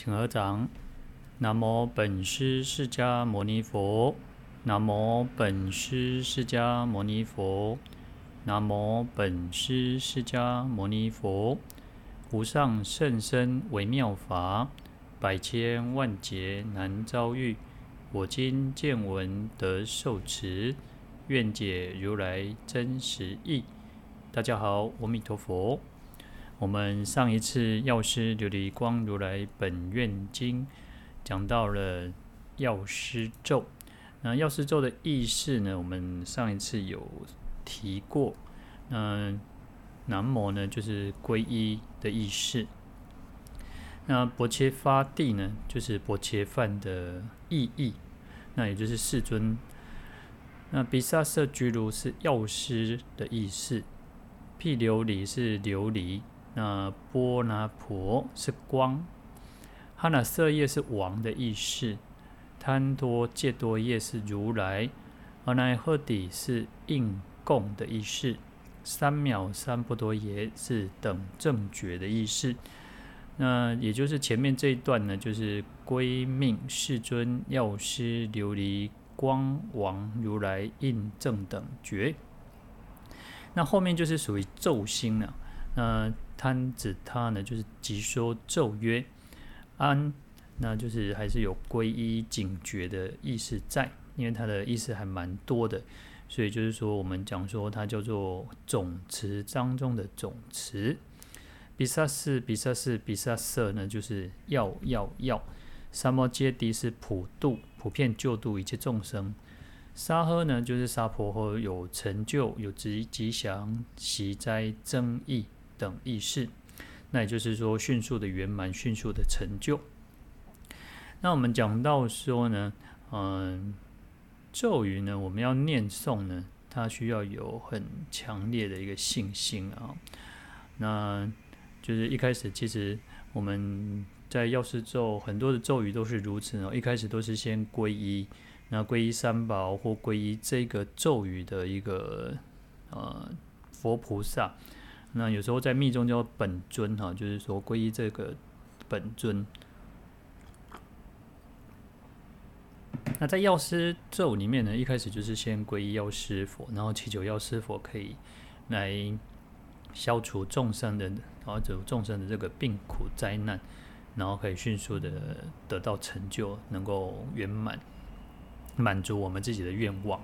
请合掌。南无本师释迦牟尼佛。南无本师释迦牟尼佛。南无本师释迦牟尼佛。无上甚深微妙法，百千万劫难遭遇。我今见闻得受持，愿解如来真实义。大家好，阿弥陀佛。我们上一次药师琉璃光如来本愿经讲到了药师咒，那药师咒的意思呢？我们上一次有提过。嗯，南摩呢就是皈依的意思。那薄切发地呢，就是薄切犯的意义，那也就是世尊。那比萨舍居卢是药师的意思，毗琉璃是琉璃。那波那婆是光，哈那色业是王的意思，贪多戒多业是如来，阿那呵底是应供的意思，三藐三不多耶是等正觉的意思。那也就是前面这一段呢，就是归命世尊药师琉璃光王如来应正等觉。那后面就是属于咒心了，那。贪指他呢，就是即说咒曰安，那就是还是有皈依警觉的意思在，因为它的意思还蛮多的，所以就是说我们讲说它叫做总持当中的总持。毗沙士、毗沙士、毗沙舍呢，就是药药药。三摩揭谛是普度、普遍救度一切众生。沙诃呢，就是沙婆诃有成就、有吉吉祥、喜灾增益。等意识，那也就是说，迅速的圆满，迅速的成就。那我们讲到说呢，嗯，咒语呢，我们要念诵呢，它需要有很强烈的一个信心啊。那就是一开始，其实我们在药师咒很多的咒语都是如此哦，一开始都是先皈依，那皈依三宝或皈依这个咒语的一个呃佛菩萨。那有时候在密宗叫本尊哈，就是说皈依这个本尊。那在药师咒里面呢，一开始就是先皈依药师佛，然后祈求药师佛可以来消除众生的，然后就众生的这个病苦灾难，然后可以迅速的得到成就，能够圆满满足我们自己的愿望。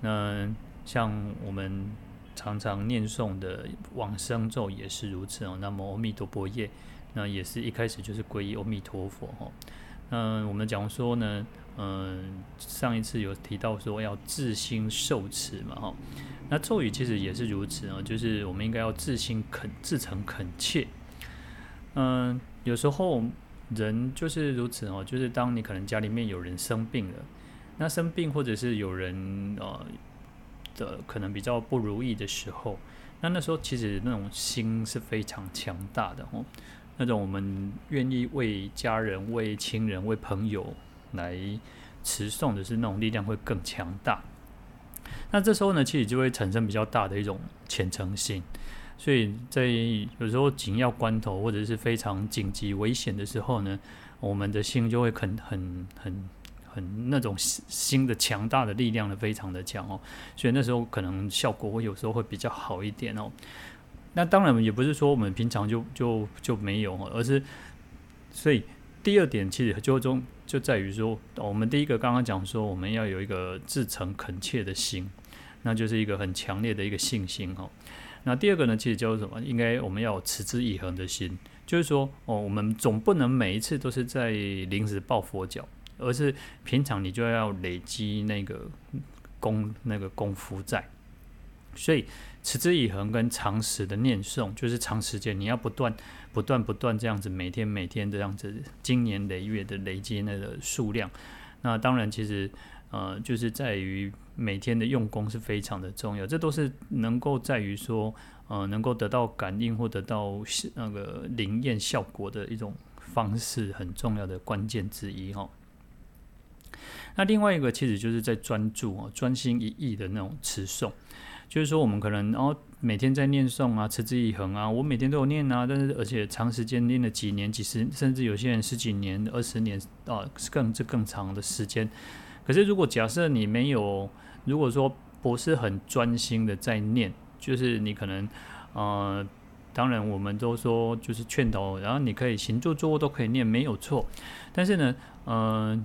那像我们。常常念诵的往生咒也是如此哦。那么阿弥陀佛耶，那也是一开始就是皈依阿弥陀佛哦。那我们讲说呢，嗯，上一次有提到说要自心受持嘛哈。那咒语其实也是如此哦，就是我们应该要自心恳、自诚恳切。嗯，有时候人就是如此哦，就是当你可能家里面有人生病了，那生病或者是有人呃。的可能比较不如意的时候，那那时候其实那种心是非常强大的哦，那种我们愿意为家人、为亲人、为朋友来持诵的是那种力量会更强大。那这时候呢，其实就会产生比较大的一种虔诚心，所以在有时候紧要关头或者是非常紧急危险的时候呢，我们的心就会很很很。很那种新的强大的力量呢，非常的强哦，所以那时候可能效果会有时候会比较好一点哦。那当然也不是说我们平常就就就没有，而是所以第二点其实就中就在于说，我们第一个刚刚讲说我们要有一个至诚恳切的心，那就是一个很强烈的一个信心哦。那第二个呢，其实叫做什么？应该我们要持之以恒的心，就是说哦，我们总不能每一次都是在临时抱佛脚。而是平常你就要累积那个功那个功夫在，所以持之以恒跟长时的念诵，就是长时间你要不断不断不断这样子，每天每天这样子，经年累月的累积那个数量。那当然，其实呃，就是在于每天的用功是非常的重要，这都是能够在于说呃，能够得到感应或得到那个灵验效果的一种方式，很重要的关键之一哈。那另外一个其实就是在专注哦，专心一意的那种持诵，就是说我们可能哦每天在念诵啊，持之以恒啊，我每天都有念啊，但是而且长时间念了几年、几十，甚至有些人十几年、二十年啊，更这更长的时间。可是如果假设你没有，如果说不是很专心的在念，就是你可能呃。当然，我们都说就是劝导，然后你可以行住坐卧都可以念，没有错。但是呢，嗯、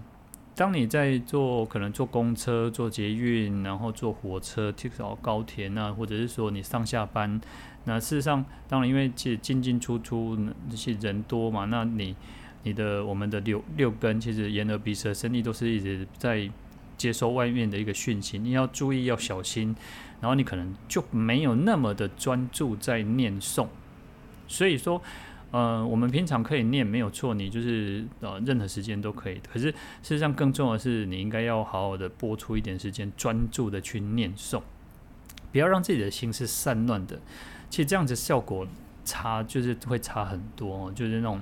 当你在坐可能坐公车、坐捷运，然后坐火车、至少高铁啊，或者是说你上下班，那事实上，当然因为其实进进出出这些人多嘛，那你你的我们的六六根其实眼耳鼻舌身意都是一直在接收外面的一个讯息，你要注意要小心。然后你可能就没有那么的专注在念诵，所以说，呃，我们平常可以念没有错，你就是呃任何时间都可以。可是事实上更重要的是，你应该要好好的拨出一点时间，专注的去念诵，不要让自己的心是散乱的。其实这样子效果差，就是会差很多，就是那种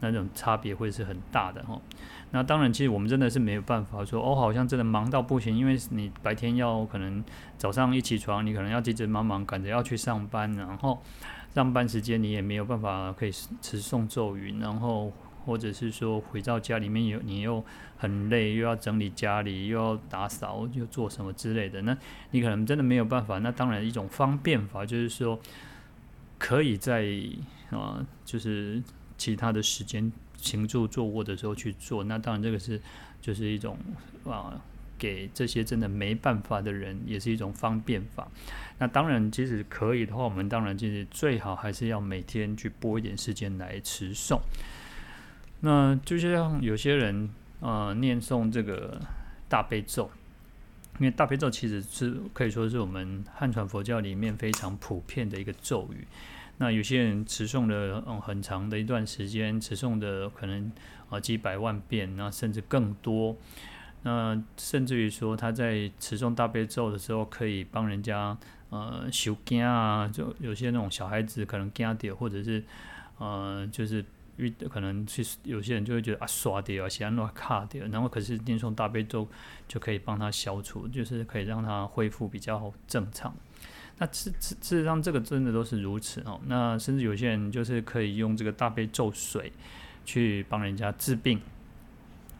那种差别会是很大的哈。那当然，其实我们真的是没有办法说哦，好像真的忙到不行，因为你白天要可能早上一起床，你可能要急急忙忙赶着要去上班，然后上班时间你也没有办法可以持诵咒语，然后或者是说回到家里面有你又很累，又要整理家里，又要打扫，又做什么之类的，那你可能真的没有办法。那当然一种方便法就是说，可以在啊，就是其他的时间。行住坐卧的时候去做，那当然这个是就是一种啊，给这些真的没办法的人也是一种方便法。那当然，即使可以的话，我们当然就是最好还是要每天去拨一点时间来持诵。那就像有些人啊，念诵这个大悲咒，因为大悲咒其实是可以说是我们汉传佛教里面非常普遍的一个咒语。那有些人持诵了嗯很长的一段时间，持诵的可能啊几百万遍，那甚至更多。那甚至于说他在持诵大悲咒的时候，可以帮人家呃修惊啊，就有些那种小孩子可能惊掉，或者是呃就是遇可能去有些人就会觉得啊刷掉啊，写乱卡掉，然后可是念诵大悲咒就可以帮他消除，就是可以让他恢复比较正常。那事事事实上，这个真的都是如此哦。那甚至有些人就是可以用这个大悲咒水去帮人家治病。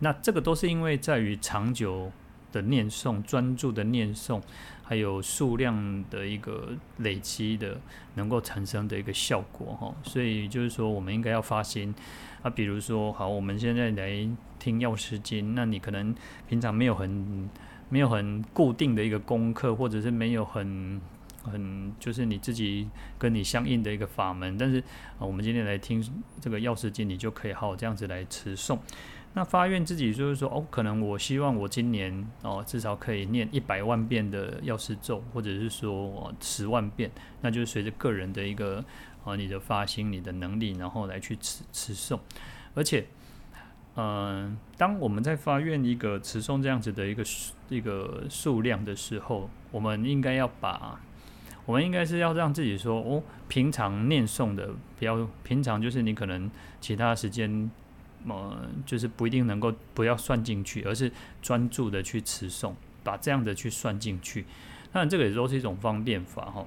那这个都是因为在于长久的念诵、专注的念诵，还有数量的一个累积的，能够产生的一个效果哈。所以就是说，我们应该要发心啊。比如说，好，我们现在来听药师经，那你可能平常没有很没有很固定的一个功课，或者是没有很。很就是你自己跟你相应的一个法门，但是啊，我们今天来听这个药师经，你就可以好好这样子来持诵。那发愿自己就是说，哦，可能我希望我今年哦至少可以念一百万遍的药师咒，或者是说哦十万遍，那就是随着个人的一个啊你的发心、你的能力，然后来去持持诵。而且，嗯、当我们在发愿一个持诵这样子的一个一个数量的时候，我们应该要把。我们应该是要让自己说哦，平常念诵的，不要平常就是你可能其他时间，呃，就是不一定能够不要算进去，而是专注的去持诵，把这样的去算进去。那，这个也都是一种方便法哈。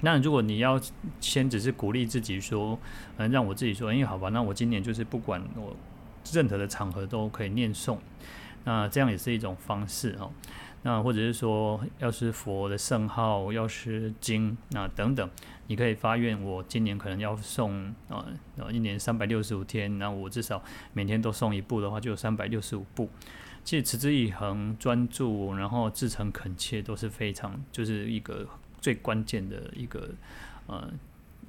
那如果你要先只是鼓励自己说，嗯，让我自己说，哎，好吧，那我今年就是不管我任何的场合都可以念诵，那这样也是一种方式哈。那或者是说，要是佛的圣号、要是经那等等，你可以发愿，我今年可能要送啊，一年三百六十五天，那我至少每天都送一部的话，就有三百六十五部。其实持之以恒、专注，然后至诚恳切，都是非常就是一个最关键的一个呃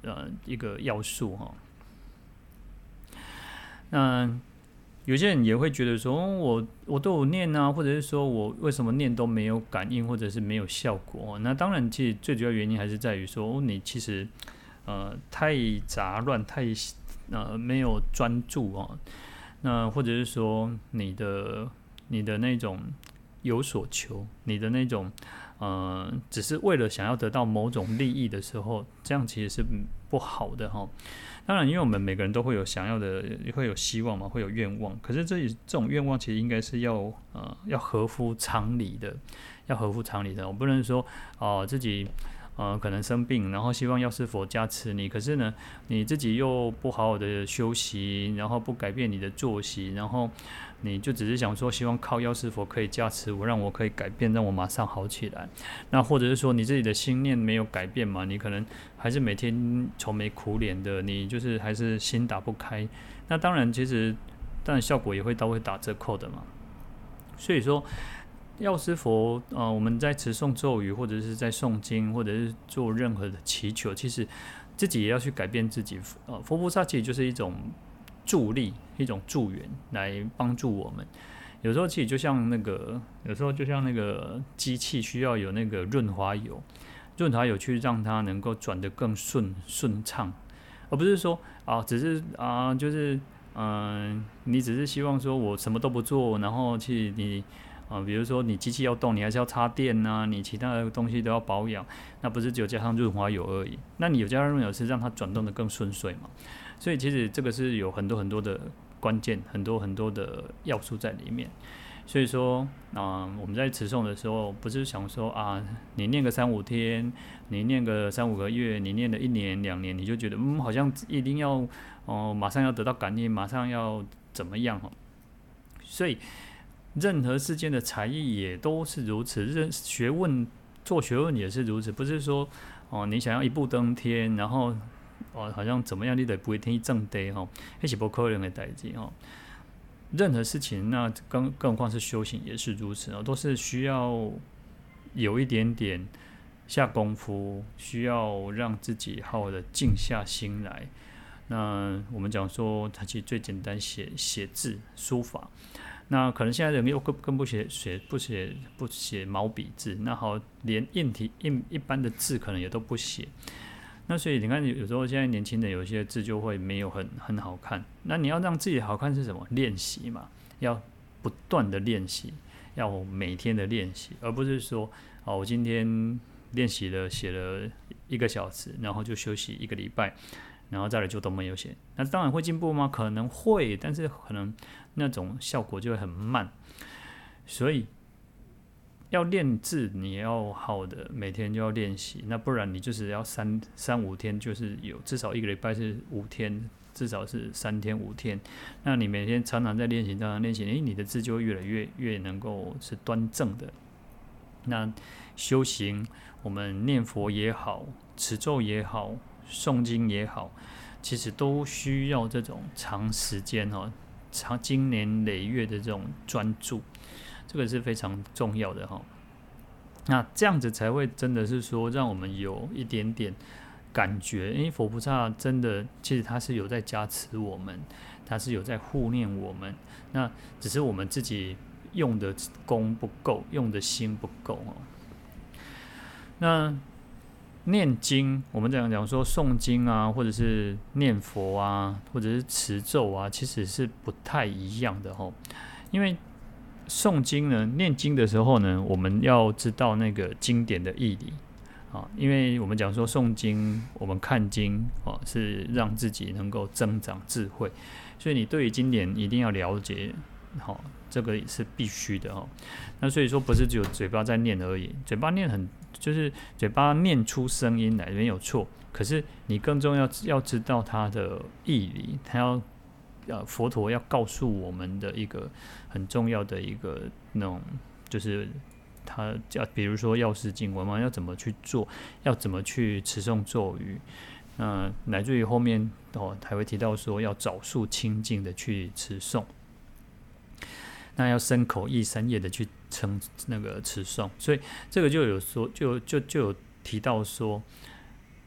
呃一个要素哈。那。有些人也会觉得说，我我都有念啊，或者是说我为什么念都没有感应，或者是没有效果？那当然，其实最主要原因还是在于说，你其实呃太杂乱，太呃没有专注啊。那或者是说你的你的那种有所求，你的那种呃，只是为了想要得到某种利益的时候，这样其实是不好的哈。当然，因为我们每个人都会有想要的，会有希望嘛，会有愿望。可是这这种愿望其实应该是要呃要合乎常理的，要合乎常理的。我不能说哦、自己呃可能生病，然后希望药师佛加持你，可是呢你自己又不好好的休息，然后不改变你的作息，然后。你就只是想说，希望靠药师佛可以加持我，让我可以改变，让我马上好起来。那或者是说，你自己的心念没有改变嘛？你可能还是每天愁眉苦脸的，你就是还是心打不开。那当然，其实当然效果也会都会打折扣的嘛。所以说，药师佛啊、呃，我们在持诵咒语，或者是在诵经，或者是做任何的祈求，其实自己也要去改变自己。呃，佛菩萨其实就是一种。助力一种助源来帮助我们，有时候其实就像那个，有时候就像那个机器需要有那个润滑油，润滑油去让它能够转得更顺顺畅，而不是说啊，只是啊，就是嗯、你只是希望说我什么都不做，然后去你啊，比如说你机器要动，你还是要插电呐、你其他的东西都要保养，那不是只有加上润滑油而已，那你有加上润滑油是让它转动得更顺遂嘛？所以其实这个是有很多很多的关键，很多很多的要素在里面。所以说啊、我们在持诵的时候，不是想说啊，你念个三五天，你念个三五个月，你念了一年两年，你就觉得嗯，好像一定要哦、马上要得到感应，马上要怎么样哦。所以任何世间的才艺也都是如此，任学问做学问也是如此，不是说哦、你想要一步登天，然后。哦，好像怎么样，你得不会听正对哈，那是不可能的代志哈。任何事情，那更更何况是修行也是如此哦，都是需要有一点点下功夫，需要让自己好好的静下心来。那我们讲说，它其实最简单写写字书法，那可能现在人又更更不写写不写不写毛笔字，那好，连硬体硬一般的字可能也都不写。那所以你看，有有时候现在年轻人有些字就会没有很很好看。那你要让自己好看是什么？练习嘛，要不断的练习，要每天的练习，而不是说哦，我今天练习了写了一个小时，然后就休息一个礼拜，然后再来就都没有写。那当然会进步吗？可能会，但是可能那种效果就会很慢。所以。要练字，你要好的，每天就要练习。那不然你就是要三三五天，就是有至少一个礼拜是五天，至少是三天五天。那你每天常常在练习，常常练习，诶，你的字就会越来越越能够是端正的。那修行，我们念佛也好，持咒也好，诵经也好，其实都需要这种长时间哦，长经年累月的这种专注。这个是非常重要的哈，那这样子才会真的是说，让我们有一点点感觉，因为佛菩萨真的其实他是有在加持我们，他是有在护念我们，那只是我们自己用的功不够，用的心不够哦。那念经，我们讲讲说诵经啊，或者是念佛啊，或者是持咒啊，其实是不太一样的哈，因为。诵经呢，念经的时候呢，我们要知道那个经典的义理啊，因为我们讲说诵经，我们看经啊，是让自己能够增长智慧，所以你对于经典一定要了解，好，这个也是必须的哦。那所以说，不是只有嘴巴在念而已，嘴巴念很就是嘴巴念出声音来没有错，可是你更重要要知道它的义理，它要。呃，佛陀要告诉我们的一个很重要的一个那种，就是他叫，比如说药师经文嘛，要怎么去做，要怎么去持诵咒语，嗯、乃至于后面哦，还会提到说要找数清净的去持诵，那要身口意三业的去称那个持诵，所以这个就有说，就就就有提到说，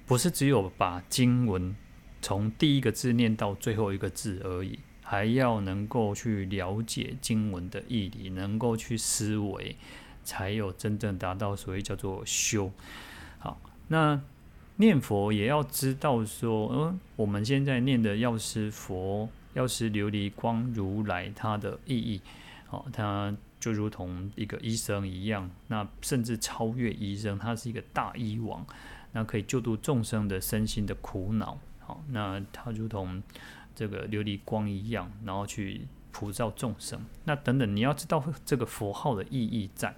不是只有把经文。从第一个字念到最后一个字而已，还要能够去了解经文的义理，能够去思维，才有真正达到所谓叫做修。好，那念佛也要知道说，嗯，我们现在念的药师佛、药师琉璃光如来，它的意义，好，它就如同一个医生一样，那甚至超越医生，他是一个大医王，那可以救度众生的身心的苦恼。好，那他如同这个琉璃光一样，然后去普照众生。那等等，你要知道这个佛号的意义在，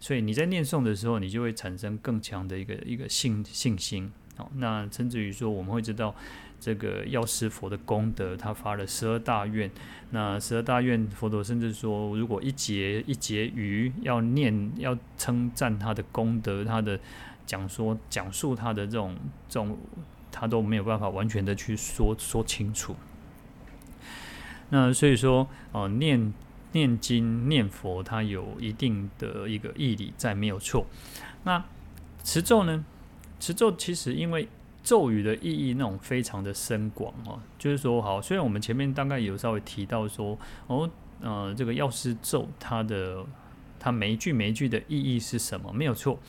所以你在念诵的时候，你就会产生更强的一个一个信信心。好，那甚至于说，我们会知道。这个药师佛的功德，他发了十二大愿。那十二大愿，佛陀甚至说，如果一节一节余要念，要称赞他的功德，他的讲说讲述他的这种这种，他都没有办法完全的去说说清楚。那所以说，哦，念念经念佛，它有一定的一个义理在，没有错。那持咒呢？持咒其实因为。咒语的意义那种非常的深广哦，就是说好，虽然我们前面大概有稍微提到说哦，呃，这个药师咒它的它每一句每一句的意义是什么，没有错。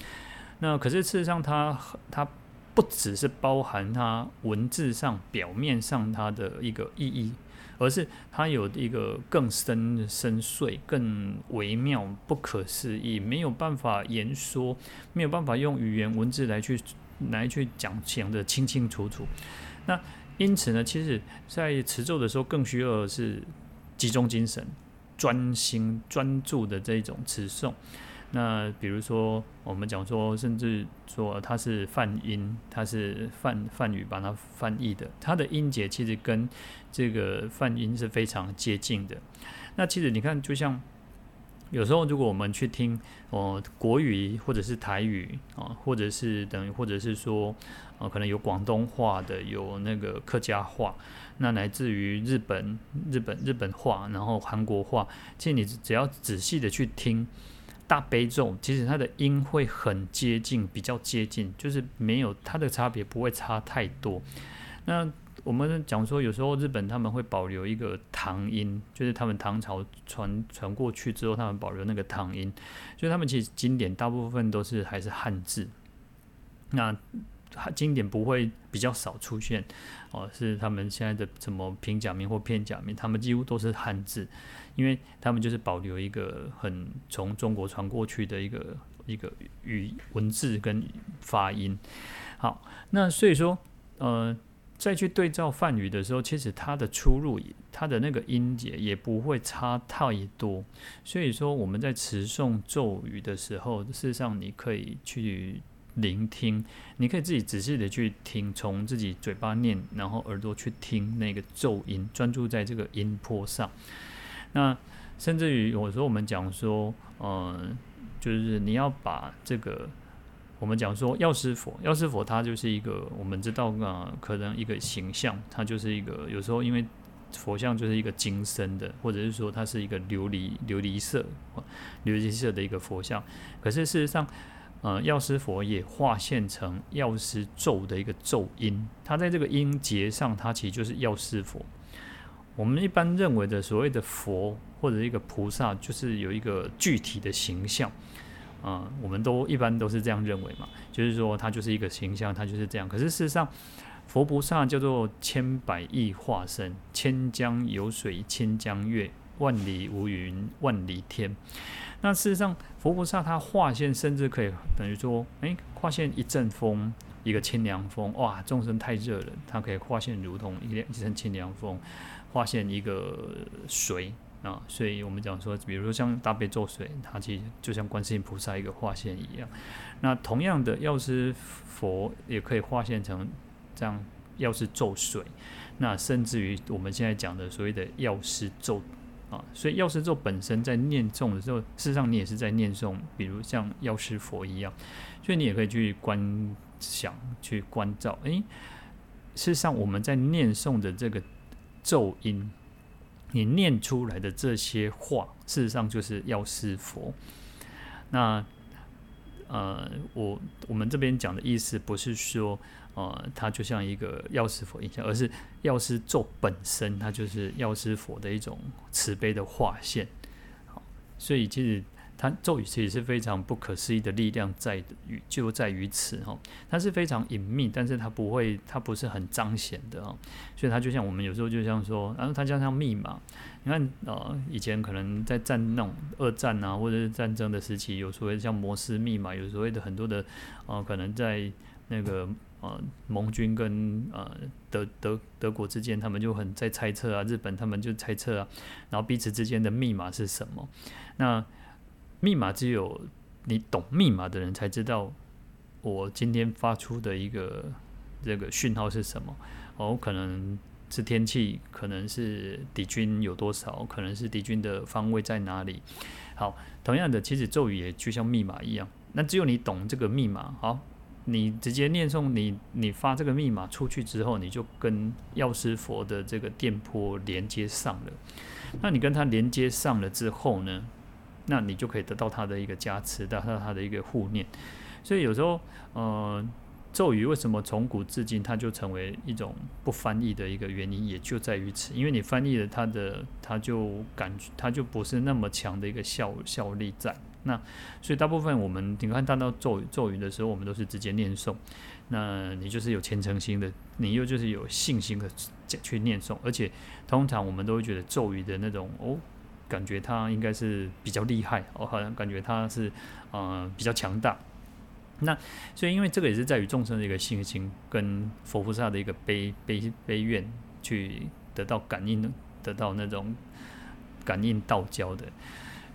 那可是事实上它它不只是包含它文字上表面上它的一个意义，而是它有一个更深深邃、更微妙、不可思议，没有办法言说，没有办法用语言文字来去。来去讲讲得清清楚楚，那因此呢，其实，在持咒的时候，更需要的是集中精神、专心专注的这种持诵。那比如说，我们讲说，甚至说它是梵音，它是梵梵语把它翻译的，它的音节其实跟这个梵音是非常接近的。那其实你看，就像。有时候，如果我们去听哦、国语或者是台语啊，或者是等于或者是说，呃，可能有广东话的，有那个客家话，那来自于日本、日本、日本话，然后韩国话，其实你只要仔细的去听大悲咒，其实它的音会很接近，比较接近，就是没有它的差别，不会差太多。那我们讲说，有时候日本他们会保留一个唐音，就是他们唐朝传传过去之后，他们保留那个唐音，所以他们其实经典大部分都是还是汉字。那经典不会比较少出现哦，是他们现在的什么平假名或片假名，他们几乎都是汉字，因为他们就是保留一个很从中国传过去的一个一个语文字跟发音。好，那所以说，呃。再去对照梵语的时候，其实它的出入，它的那个音节也不会差太多。所以说我们在持诵咒语的时候，事实上你可以去聆听，你可以自己仔细的去听，从自己嘴巴念，然后耳朵去听那个咒音，专注在这个音波上。那甚至于有时候我们讲说，嗯，就是你要把这个。我们讲说药师佛，药师佛它就是一个我们知道啊，可能一个形象，它就是一个有时候因为佛像就是一个金身的，或者是说它是一个琉璃琉璃色琉璃色的一个佛像。可是事实上，呃，药师佛也化现成药师咒的一个咒音，它在这个音节上，它其实就是药师佛。我们一般认为的所谓的佛或者一个菩萨，就是有一个具体的形象。啊、嗯，我们都一般都是这样认为嘛，就是说它就是一个形象，它就是这样。可是事实上，佛菩萨叫做千百亿化身，千江有水千江月，万里无云万里天。那事实上，佛菩萨他化现，甚至可以等于说，哎，化现一阵风，一个清凉风，哇，众生太热了，他可以化现如同一阵清凉风，化现一个水。啊，所以我们讲说，比如说像大悲咒水，它其实就像观世音菩萨一个化现一样。那同样的，药师佛也可以化现成这样药师咒水。那甚至于我们现在讲的所谓的药师咒啊，所以药师咒本身在念诵的时候，事实上你也是在念诵，比如像药师佛一样，所以你也可以去观想、去关照。诶，事实上我们在念诵的这个咒音。你念出来的这些话，事实上就是药师佛。那呃，我我们这边讲的意思不是说，呃，它就像一个药师佛印象，而是药师咒本身，它就是药师佛的一种慈悲的化现。所以其实它咒语其实是非常不可思议的力量在于就在于此哈，它是非常隐秘，但是它不会，它不是很彰显的哈，所以它就像我们有时候就像说，然后它就像密码，你看呃以前可能在战那种二战啊或者是战争的时期，有所谓像摩斯密码，有所谓的很多的呃可能在那个呃盟军跟呃德德德国之间，他们就很在猜测啊，日本他们就猜测啊，然后彼此之间的密码是什么？那密码只有你懂密码的人才知道，我今天发出的一个这个讯号是什么？哦，可能是天气，可能是敌军有多少，可能是敌军的方位在哪里。好，同样的，其实咒语也就像密码一样。那只有你懂这个密码，好，你直接念诵，你你发这个密码出去之后，你就跟药师佛的这个电波连接上了。那你跟他连接上了之后呢？那你就可以得到他的一个加持，得到他的一个护念。所以有时候，呃，咒语为什么从古至今它就成为一种不翻译的一个原因，也就在于此。因为你翻译了它的，它就感觉它就不是那么强的一个效效力在。那所以大部分我们你看看到咒语咒语的时候，我们都是直接念诵。那你就是有虔诚心的，你又就是有信心的去念诵，而且通常我们都会觉得咒语的那种哦。感觉他应该是比较厉害，我好像感觉他是呃比较强大。那所以因为这个也是在于众生的一个信心跟佛菩萨的一个悲悲悲愿，去得到感应，得到那种感应道交的。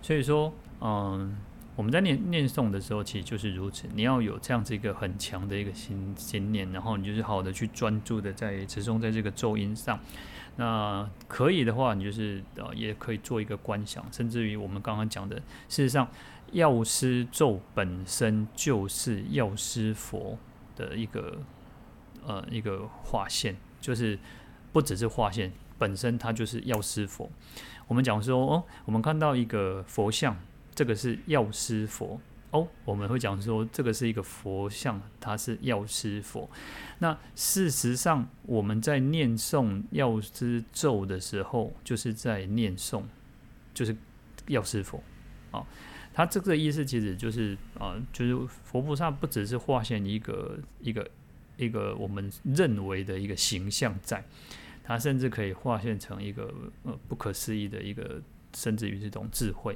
所以说，嗯、我们在念念诵的时候，其实就是如此。你要有这样子一个很强的一个心心念，然后你就是好好的去专注的在持诵在这个咒音上。那可以的话，你就是呃，也可以做一个观想，甚至于我们刚刚讲的，事实上，药师咒本身就是药师佛的一个呃一个划线，就是不只是划线，本身它就是药师佛。我们讲说哦，我们看到一个佛像，这个是药师佛。哦，我们会讲说，这个是一个佛像，它是药师佛。那事实上，我们在念诵药师咒的时候，就是在念诵，就是药师佛。啊，它这个意思其实就是啊，就是佛菩萨不只是化现一个一个一个我们认为的一个形象在，它甚至可以化现成一个呃不可思议的一个，甚至于这种智慧。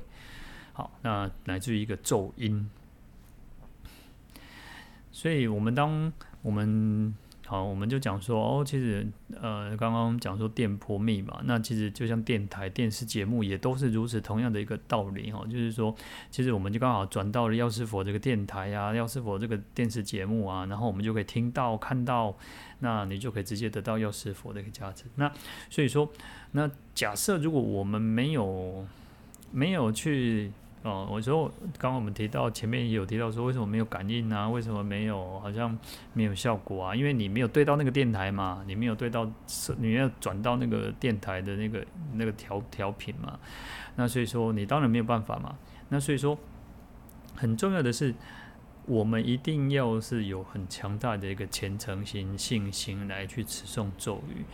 好，那来自于一个咒音，所以我们当我们好，我们就讲说哦，其实呃，刚刚讲说电波密码，那其实就像电台、电视节目也都是如此，同样的一个道理哈，就是说，其实我们就刚好转到了药师佛这个电台啊，药师佛这个电视节目啊，然后我们就可以听到、看到，那你就可以直接得到药师佛的一个价值。那所以说，那假设如果我们没有没有去哦，我说刚刚我们提到前面也有提到说，为什么没有感应啊？为什么没有好像没有效果啊？因为你没有对到那个电台嘛，你没有对到，你要转到那个电台的那个那个调调频嘛。那所以说你当然没有办法嘛。那所以说很重要的是，我们一定要是有很强大的一个虔诚心、信心来去持诵咒语。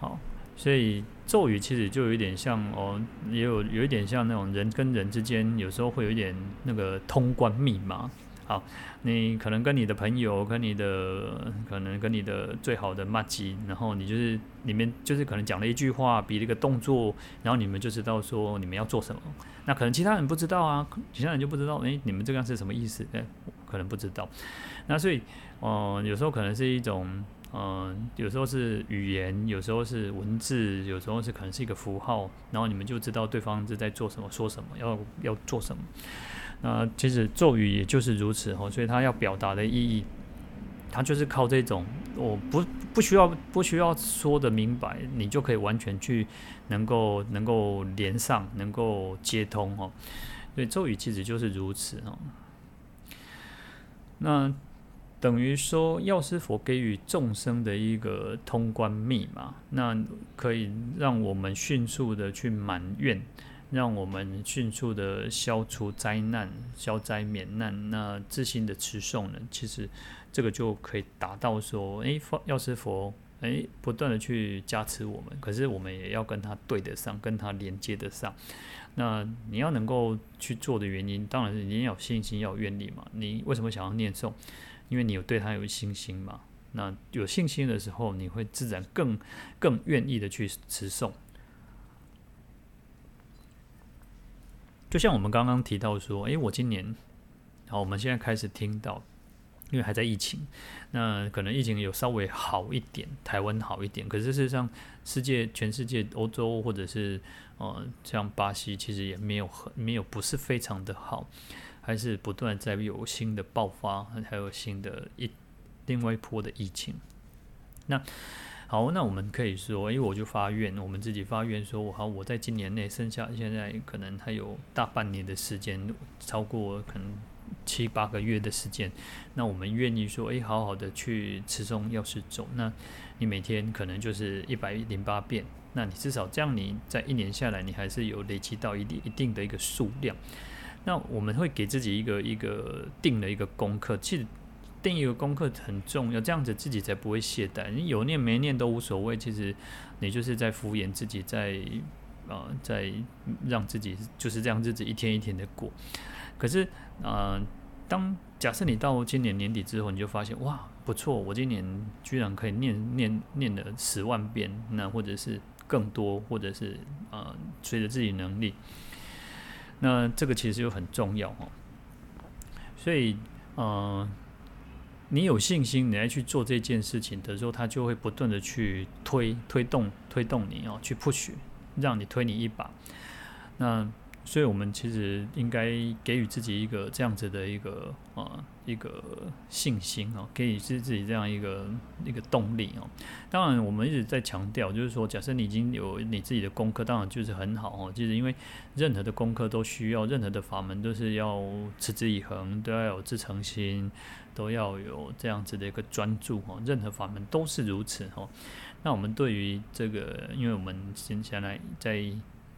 好。所以咒语其实就有点像哦，也有有一点像那种人跟人之间，有时候会有一点那个通关密码。好，你可能跟你的朋友，跟你的可能跟你的最好的麻吉，然后你就是里面就是可能讲了一句话，比了一个动作，然后你们就知道说你们要做什么。那可能其他人不知道啊，其他人就不知道，诶，你们这样是什么意思？诶，可能不知道。那所以，哦、有时候可能是一种。嗯，有时候是语言，有时候是文字，有时候是可能是一个符号，然后你们就知道对方是在做什么、说什么、要要做什么。那其实咒语也就是如此哦，所以它要表达的意义，它就是靠这种，我不不需要不需要说的明白，你就可以完全去能够能够连上，能够接通哦。所以咒语其实就是如此哦。那。等于说，药师佛给予众生的一个通关密码，那可以让我们迅速的去满愿，让我们迅速的消除灾难、消灾免难。那自信的持诵呢，其实这个就可以达到说，诶，药师佛诶不断的去加持我们，可是我们也要跟他对得上，跟他连接得上。那你要能够去做的原因，当然是你要有信心，要有愿力嘛。你为什么想要念诵？因为你有对他有信心嘛。那有信心的时候，你会自然更更愿意的去持诵。就像我们刚刚提到说，诶，我今年，好，我们现在开始听到。因为还在疫情，那可能疫情有稍微好一点，台湾好一点，可是事实上，世界全世界欧洲或者是呃像巴西，其实也没有很没有不是非常的好，还是不断在有新的爆发，还有新的一另外一波的疫情。那好，那我们可以说，因为我就发愿，我们自己发愿说，我好，我在今年内剩下现在可能还有大半年的时间，超过可能。七八个月的时间，那我们愿意说，诶，好好的去持中药师走。那你每天可能就是一百零八遍，那你至少这样，你在一年下来，你还是有累积到一定一定的一个数量。那我们会给自己一个一个定了一个功课，其实定一个功课很重要，这样子自己才不会懈怠。你有念没念都无所谓，其实你就是在敷衍自己，在啊、呃，在让自己就是这样日子一天一天的过。可是，呃，当假设你到今年年底之后，你就发现哇，不错，我今年居然可以念念念了十万遍，那或者是更多，或者是呃，随着自己能力，那这个其实就很重要哦。所以，呃，你有信心，你来去做这件事情的时候，他就会不断的去推推动推动你哦，去 push，让你推你一把，那。所以，我们其实应该给予自己一个这样子的一个啊一个信心哦，给予自自己这样一个一个动力哦。当然，我们一直在强调，就是说，假设你已经有你自己的功课，当然就是很好哦。就是因为任何的功课都需要，任何的法门都是要持之以恒，都要有自诚心，都要有这样子的一个专注哦。任何法门都是如此哦。那我们对于这个，因为我们接下来在。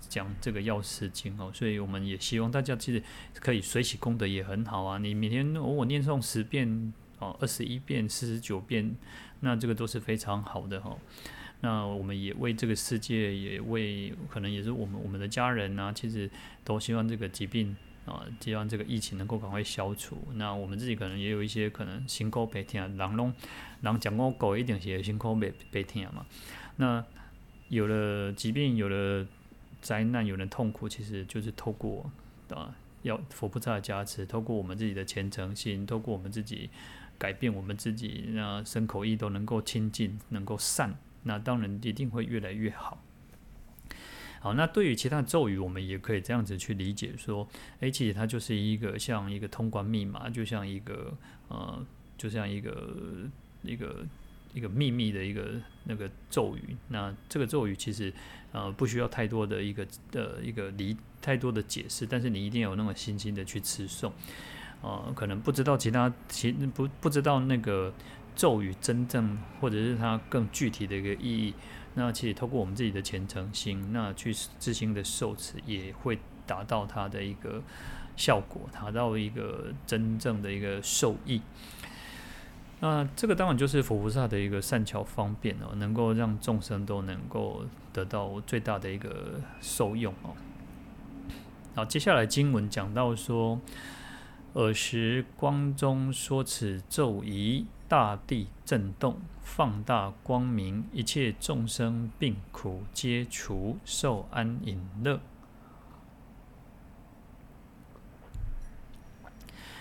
讲这个药师经哦，所以我们也希望大家其实可以随喜功德也很好啊。你每天我念诵十遍哦，二十一遍、四十九遍，那这个都是非常好的哈。那我们也为这个世界，也为可能也是我们我们的家人啊，其实都希望这个疾病啊，希望这个疫情能够赶快消除。那我们自己可能也有一些可能辛苦白天，人拢人讲过狗一定是辛苦白白天嘛。那有了疾病，有了。灾难有人痛苦，其实就是透过啊，要佛菩萨的加持，透过我们自己的虔诚心，透过我们自己改变我们自己，那身口意都能够清净，能够善，那当然一定会越来越好。好，那对于其他咒语，我们也可以这样子去理解说，诶，其实它就是一个像一个通关密码，就像一个呃，就像一个一个。一个秘密的一个那个咒语，那这个咒语其实呃不需要太多的一个的一个理太多的解释，但是你一定有那么心心的去持诵，呃，可能不知道其他其不不知道那个咒语真正或者是它更具体的一个意义，那其实透过我们自己的虔诚心，那去自行的受持也会达到它的一个效果，达到一个真正的一个受益。那这个当然就是佛菩萨的一个善巧方便哦，能够让众生都能够得到最大的一个受用哦。好，接下来经文讲到说，尔时光中说此咒语，大地震动，放大光明，一切众生病苦皆除，受安隐乐。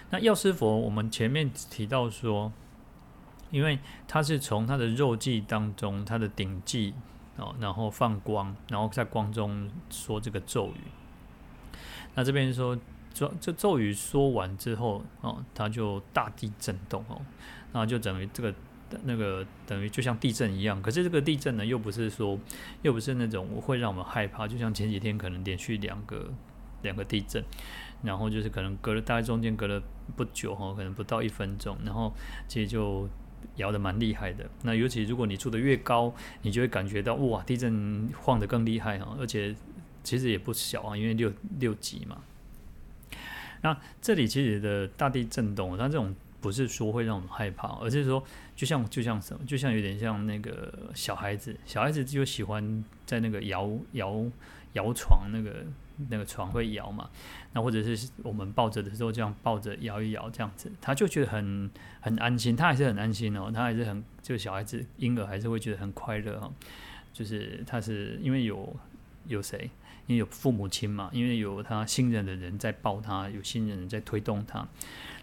那药师佛，我们前面提到说。因为它是从它的肉际当中，它的顶际哦，然后放光，然后在光中说这个咒语。那这边说，这这咒语说完之后哦，它就大地震动哦，那就等于这个那个等于就像地震一样。可是这个地震呢，又不是说，又不是那种会让我们害怕，就像前几天可能连续两个两个地震，然后就是可能隔了大概中间隔了不久哈，可能不到一分钟，然后其实就。摇得蛮厉害的，那尤其如果你住得越高，你就会感觉到哇，地震晃得更厉害哈，而且其实也不小啊，因为六六级嘛。那这里其实的大地震动，它这种不是说会让我们害怕，而是说就像就像什么，就像有点像那个小孩子，小孩子就喜欢在那个摇摇摇床，那个那个床会摇嘛，那或者是我们抱着的时候这样抱着摇一摇这样子，他就觉得很很安心，他还是很安心哦，他还是很就小孩子婴儿还是会觉得很快乐哈，就是他是因为有有谁？因为有父母亲嘛，因为有他信任的人在抱他，有信任人在推动他。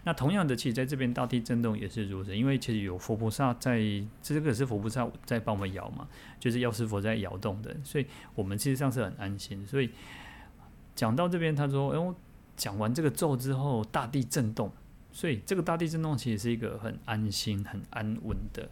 那同样的，其实在这边大地震动也是如此，因为其实有佛菩萨在，这个是佛菩萨在帮我们摇嘛，就是药师佛在摇动的，所以我们其实上是很安心。所以讲到这边，他说：“哎呦，讲完这个咒之后，大地震动，所以这个大地震动其实是一个很安心、很安稳的。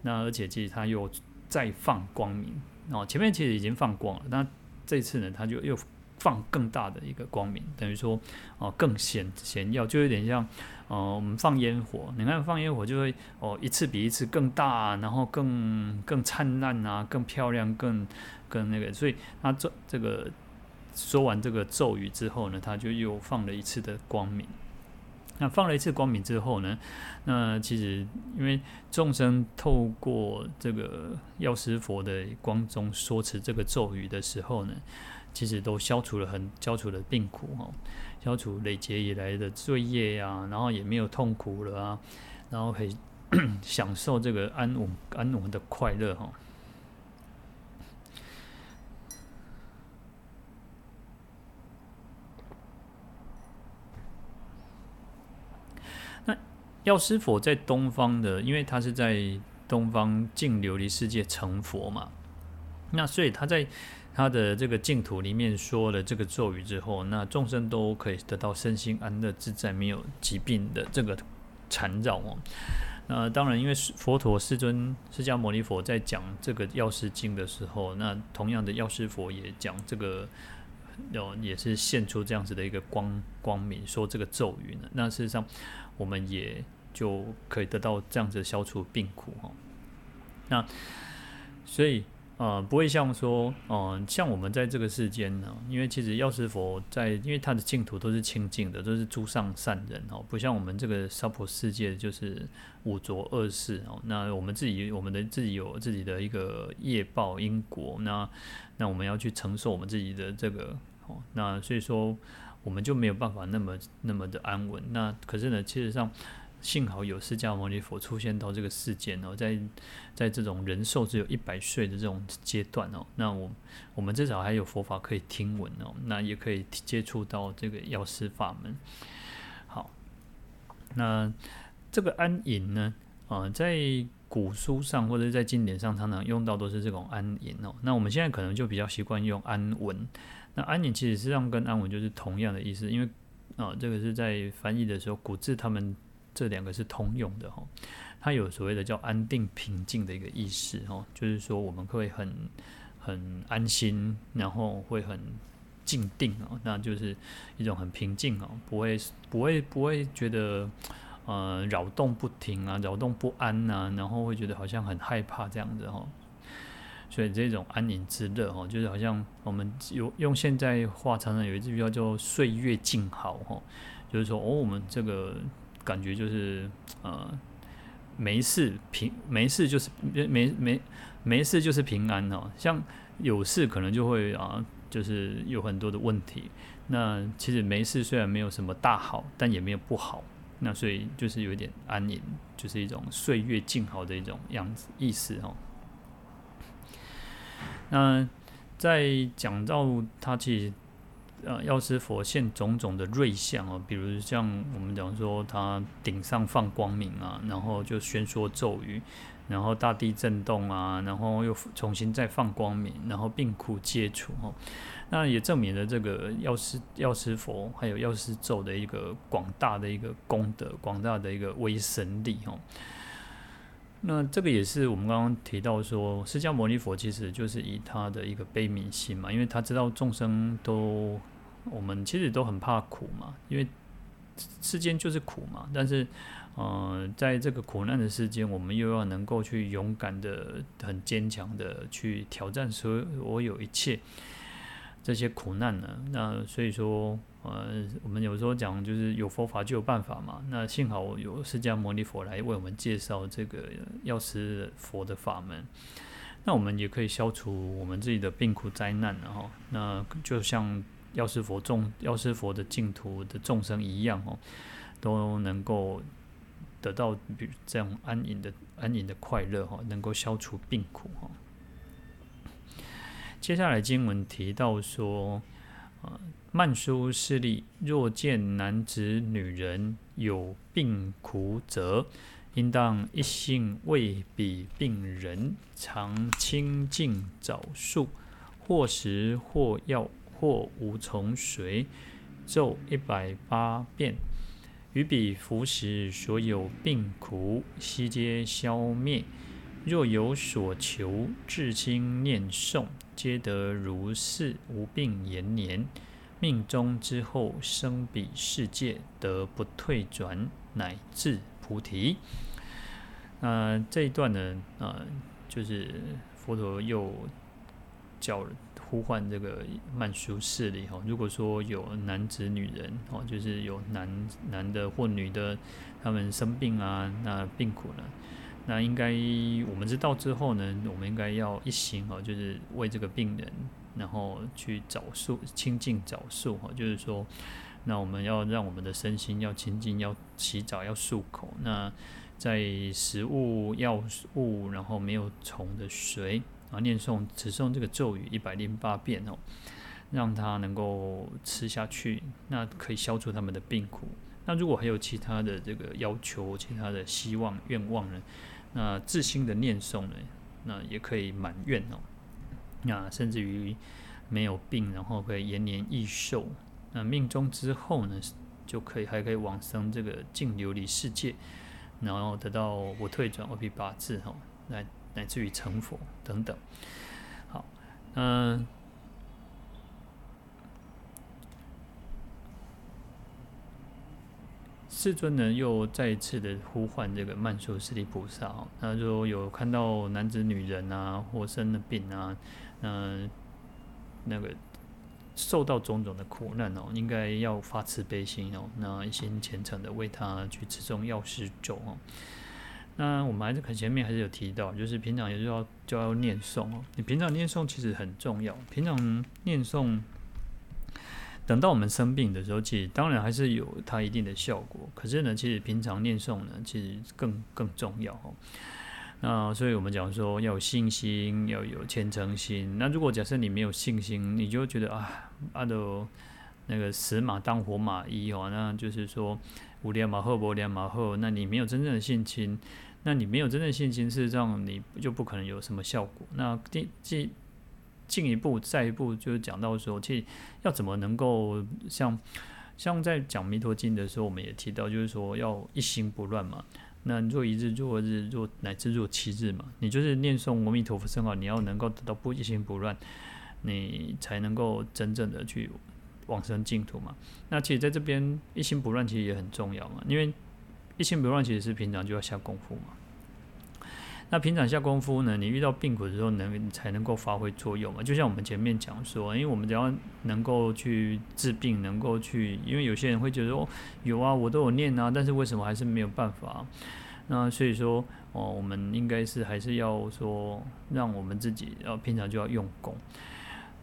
那而且其实他又再放光明哦，前面其实已经放光了，那。”这次呢，他就又放更大的一个光明，等于说哦，更显显耀，就有点像哦，我们放烟火，你看放烟火就会哦，一次比一次更大，然后更更灿烂啊，更漂亮，更更那个，所以他这这个说完这个咒语之后呢，他就又放了一次的光明。那放了一次光明之后呢，那其实因为众生透过这个药师佛的光中说持这个咒语的时候呢，其实都消除了很消除了病苦哈，消除累劫以来的罪业呀、然后也没有痛苦了啊，然后可以 享受这个安稳安稳的快乐哈。药师佛在东方的，因为他是在东方净琉璃世界成佛嘛，那所以他在他的这个净土里面说了这个咒语之后，那众生都可以得到身心安乐自在，没有疾病的这个缠绕哦。那当然，因为佛陀世尊释迦牟尼佛在讲这个药师经的时候，那同样的药师佛也讲这个，哦，也是现出这样子的一个光光明，说这个咒语呢。那事实上，我们也。就可以得到这样子消除病苦哈。那所以呃不会像说嗯、像我们在这个世间呢，因为其实药师佛在，因为他的净土都是清净的，都是诸上善人哦，不像我们这个娑婆世界就是五浊恶世哦。那我们自己我们的自己有自己的一个业报因果，那那我们要去承受我们自己的这个哦，那所以说我们就没有办法那么那么的安稳。那可是呢，其实上。幸好有释迦牟尼佛出现到这个世间哦，在在这种人寿只有一百岁的这种阶段哦，那我我们至少还有佛法可以听闻哦，那也可以接触到这个药师法门。好，那这个安隐呢，啊，在古书上或者在经典上常常用到都是这种安隐哦。那我们现在可能就比较习惯用安稳。那安隐其实实际上跟安稳就是同样的意思，因为啊，这个是在翻译的时候，古字他们。这两个是通用的哈，它有所谓的叫安定平静的一个意思哈，就是说我们会很很安心，然后会很静定啊，那就是一种很平静啊，不会不会不会觉得呃扰动不停啊，扰动不安呐，然后会觉得好像很害怕这样子哈，所以这种安宁之乐哈，就是好像我们有用现在话常常有一句叫叫岁月静好哈，就是说哦我们这个。感觉就是呃，没事平没事就是没没没事就是平安哦。像有事可能就会啊，就是有很多的问题。那其实没事虽然没有什么大好，但也没有不好。那所以就是有点安宁，就是一种岁月静好的一种样子意思哦。那在讲到他其实。呃，药师佛现种种的瑞相哦，比如像我们讲说，他顶上放光明啊，然后就宣说咒语，然后大地震动啊，然后又重新再放光明，然后病苦皆除哦。那也证明了这个药师药师佛还有药师咒的一个广大的一个功德，广大的一个威神力哦。那这个也是我们刚刚提到说，释迦牟尼佛其实就是以他的一个悲悯心嘛，因为他知道众生都，我们其实都很怕苦嘛，因为世间就是苦嘛。但是，呃，在这个苦难的世间，我们又要能够去勇敢的、很坚强的去挑战所有一切。这些苦难呢。那所以说，呃，我们有时候讲就是有佛法就有办法嘛。那幸好有释迦牟尼佛来为我们介绍这个药师佛的法门，那我们也可以消除我们自己的病苦灾难，然后那就像药师佛众药师佛的净土的众生一样哦，都能够得到比如这样安隐的安隐的快乐哈，能够消除病苦哈。接下来经文提到说，啊，曼殊室利，若见男子女人有病苦者，应当一心为彼病人，常清净早数，或食或药或无从随，咒一百八遍，于彼服食所有病苦，悉皆消灭。若有所求，至心念诵。皆得如是无病延年，命终之后生彼世界，得不退转，乃至菩提。那、呃、这一段呢，呃，就是佛陀又叫呼唤这个曼殊室利哈。如果说有男子女人哦，就是有男男的或女的，他们生病啊，那病苦呢？那应该我们知道之后呢，我们应该要一心哦，就是为这个病人，然后去早数清净早数哈，就是说，那我们要让我们的身心要清净，要洗澡，要漱口。那在食物、药物，然后没有虫的水啊，念诵、持诵这个咒语一百零八遍哦，让他能够吃下去，那可以消除他们的病苦。那如果还有其他的这个要求、其他的希望、愿望呢？那自心的念诵呢，那也可以满愿哦。那甚至于没有病，然后可以延年益寿。那命终之后呢，就可以还可以往生这个净琉璃世界，然后得到不退转阿鞞跋致哈，来乃至于成佛等等。好，嗯。世尊呢，又再一次的呼唤这个曼殊室利菩萨哦，他说有看到男子女人啊，或生了病啊，嗯，那个受到种种的苦难哦，应该要发慈悲心哦，那一心虔诚的为他去持诵药师咒哦。那我们还是看前面还是有提到，就是平常也就要就要念诵哦，你平常念诵其实很重要，平常念诵。等到我们生病的时候，其实当然还是有它一定的效果。可是呢，其实平常念诵呢，其实更更重要哦。那所以我们讲说要有信心，要有虔诚心。那如果假设你没有信心，你就觉得啊，阿都那个死马当活马医哦，那就是说无量马后，无量马后。那你没有真正的信心，那你没有真正信心，事实上你就不可能有什么效果。那第即。进一步，再一步，就是讲到说，其实要怎么能够像像在讲弥陀经的时候，我们也提到，就是说要一心不乱嘛。那若一日，若日，若乃至若七日嘛，你就是念诵阿弥陀佛圣号，你要能够得到不一心不乱，你才能够真正的去往生净土嘛。那其实在这边一心不乱其实也很重要嘛，因为一心不乱其实是平常就要下功夫嘛。那平常下功夫呢？你遇到病苦的时候，能才能够发挥作用嘛？就像我们前面讲说，因为我们只要能够去治病，能够去，因为有些人会觉得哦，有啊，我都有念啊，但是为什么还是没有办法？那所以说哦，我们应该是还是要说，让我们自己要平常就要用功。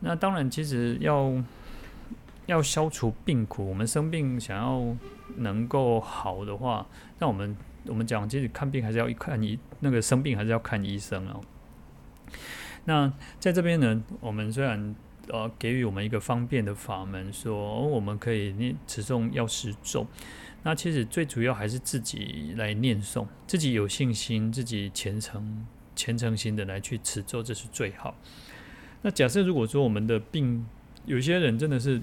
那当然，其实要要消除病苦，我们生病想要能够好的话，那我们。我们讲，其实看病还是要看医，那个生病还是要看医生哦。那在这边呢，我们虽然呃给予我们一个方便的法门，说我们可以念持诵药师咒，那其实最主要还是自己来念诵，自己有信心，自己虔诚虔诚心的来去持咒，这是最好。那假设如果说我们的病，有些人真的是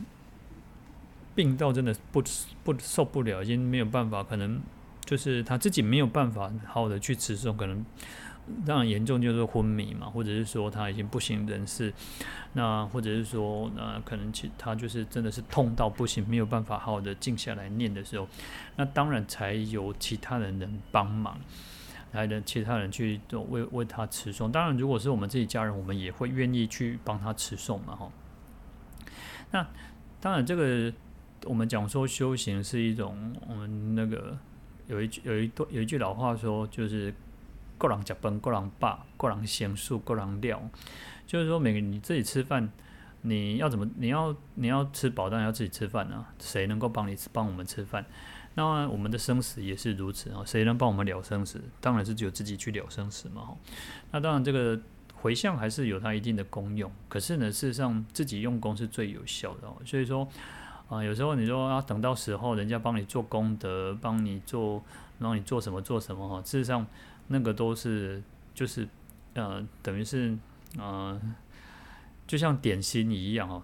病到真的不不受不了，已经没有办法，可能。就是他自己没有办法好好的去持诵，可能当然严重就是昏迷嘛，或者是说他已经不省人事，那或者是说那可能其他就是真的是痛到不行，没有办法好好的静下来念的时候，那当然才有其他人能帮忙，来的其他人去为为他持诵。当然，如果是我们自己家人，我们也会愿意去帮他持诵嘛，哈。那当然，这个我们讲说修行是一种，我们那个有一句有一段有一句老话说，就是“各人吃饭，各人饱，各人贤淑，各人了”，就是说每个你自己吃饭。你要怎么？你要你要吃饱，当然要自己吃饭啊。谁能够帮你帮我们吃饭？那我们的生死也是如此啊。谁能帮我们了生死？当然是只有自己去了生死嘛。那当然，这个回向还是有它一定的功用。可是呢，事实上自己用功是最有效的。所以说啊，有时候你说要等到时候人家帮你做功德，帮你做，让你做什么做什么哈。事实上，那个都是就是呃，等于是呃。就像点心一样哦，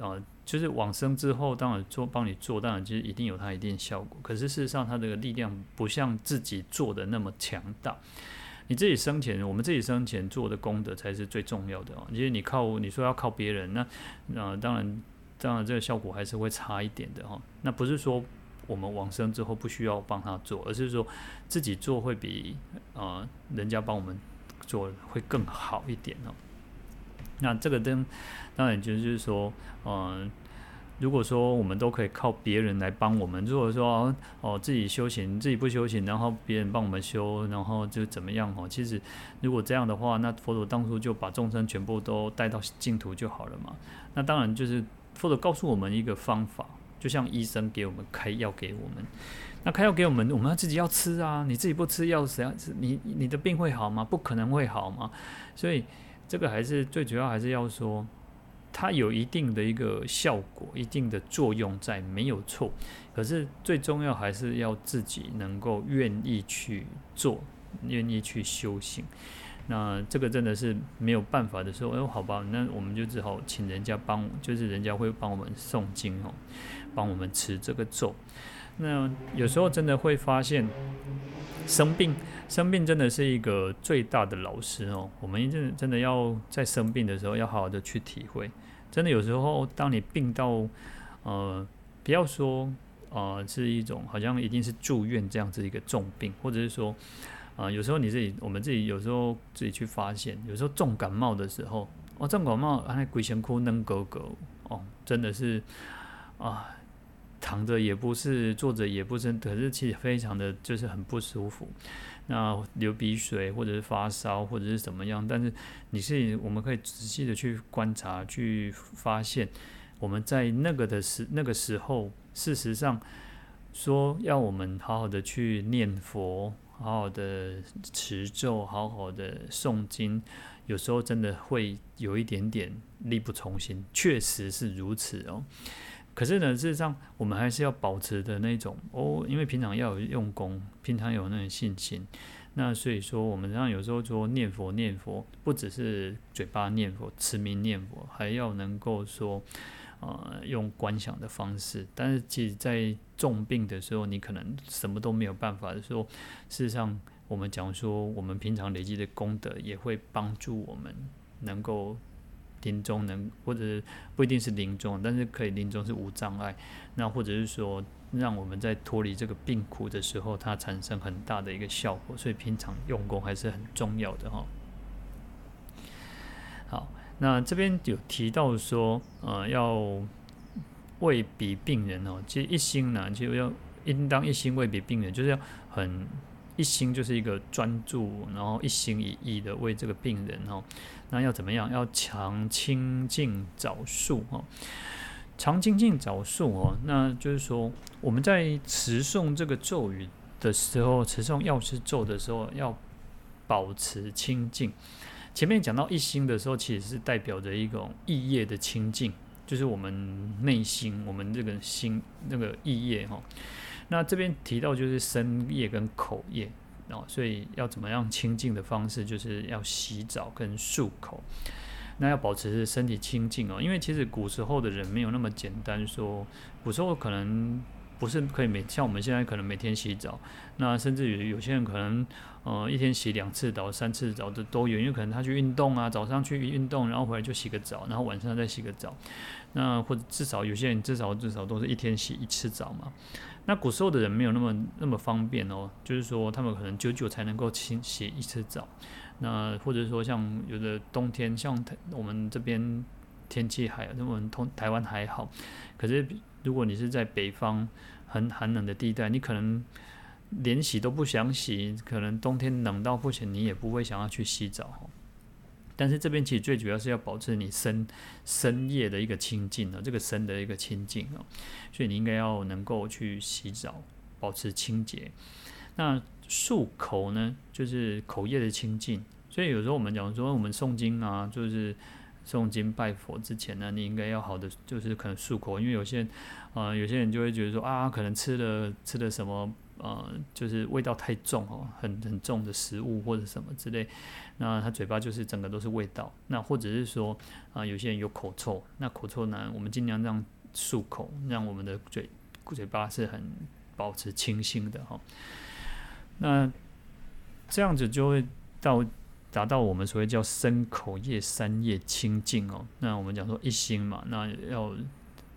啊，就是往生之后，当然做帮你做，当然就是一定有它一定效果。可是事实上，它这个力量不像自己做的那么强大。你自己生前，我们自己生前做的功德才是最重要的哦。因为你靠你说要靠别人，那那当然当然这个效果还是会差一点的哈。那不是说我们往生之后不需要帮他做，而是说自己做会比啊人家帮我们做会更好一点哦。那这个灯，当然就是说，嗯，如果说我们都可以靠别人来帮我们，如果说哦自己修行，自己不修行，然后别人帮我们修，然后就怎么样哦？其实如果这样的话，那佛陀当初就把众生全部都带到净土就好了嘛。那当然就是或者告诉我们一个方法，就像医生给我们开药给我们，那开药给我们，我们要自己要吃啊，你自己不吃药，谁要吃？你你的病会好吗？不可能会好吗？所以。这个还是最主要，还是要说，它有一定的一个效果，一定的作用在，没有错。可是最重要还是要自己能够愿意去做，愿意去修行。那这个真的是没有办法的时候，哎，好吧，那我们就只好请人家帮，就是人家会帮我们诵经哦，帮我们持这个咒。那有时候真的会发现。生病，生病真的是一个最大的老师哦。我们真的真的要在生病的时候，要好好的去体会。真的有时候，当你病到，呃，不要说，呃，是一种好像一定是住院这样子一个重病，或者是说，啊、有时候你自己，我们自己有时候自己去发现，有时候重感冒的时候，哦，重感冒，哎，鬼神哭能狗狗，哦，真的是，啊。躺着也不是，坐着也不是，可是其实非常的就是很不舒服。那流鼻水或者是发烧或者是怎么样，但是你是我们可以仔细的去观察，去发现我们在那个的时那个时候，事实上说要我们好好的去念佛，好好的持咒，好好的诵经，有时候真的会有一点点力不从心，确实是如此哦。可是呢，事实上我们还是要保持的那种哦，因为平常要有用功，平常有那种信心。那所以说，我们这样有时候说念佛念佛，不只是嘴巴念佛、持名念佛，还要能够说，呃，用观想的方式。但是，其实在重病的时候，你可能什么都没有办法的时候，事实上，我们讲说，我们平常累积的功德也会帮助我们能够。临终能，或者不一定是临终，但是可以临终是无障碍。那或者是说，让我们在脱离这个病苦的时候，它产生很大的一个效果。所以平常用功还是很重要的哈。好，那这边有提到说，呃，要为彼病人哦，其实一心呢，就要应当一心为彼病人，就是要很一心，就是一个专注，然后一心一意的为这个病人哦。那要怎么样？要常清净早数哦，常清净早数哦。那就是说，我们在持诵这个咒语的时候，持诵药师咒的时候，要保持清净。前面讲到一心的时候，其实是代表着一种意业的清净，就是我们内心，我们这个心那个意业哈。那这边提到就是身业跟口业。哦，所以要怎么样清净的方式，就是要洗澡跟漱口。那要保持身体清净哦，因为其实古时候的人没有那么简单说，古时候可能不是可以每像我们现在可能每天洗澡，那甚至于有些人可能呃一天洗两次澡、三次澡的都有，因为可能他去运动啊，早上去运动，然后回来就洗个澡，然后晚上再洗个澡。那或者至少有些人至少至少都是一天洗一次澡嘛。那古时候的人没有那么那么方便哦，就是说他们可能久久才能够清洗一次澡，那或者说像有的冬天，像我们这边天气还，那么通台湾还好。可是如果你是在北方很寒冷的地带，你可能连洗都不想洗，可能冬天冷到不行，你也不会想要去洗澡。但是这边其实最主要是要保持你身深夜的一个清净啊，这个身的一个清净啊，所以你应该要能够去洗澡，保持清洁。那漱口呢，就是口业的清净。所以有时候我们讲说，我们诵经啊，就是诵经拜佛之前呢，你应该要好的，就是可能漱口，因为有些啊、呃，有些人就会觉得说啊，可能吃了吃了什么。呃，就是味道太重哦，很很重的食物或者什么之类，那他嘴巴就是整个都是味道。那或者是说啊、有些人有口臭，那口臭呢，我们尽量让漱口，让我们的嘴嘴巴是很保持清新的哈。那这样子就会到达到我们所谓叫身口业三业清净哦。那我们讲说一心嘛，那要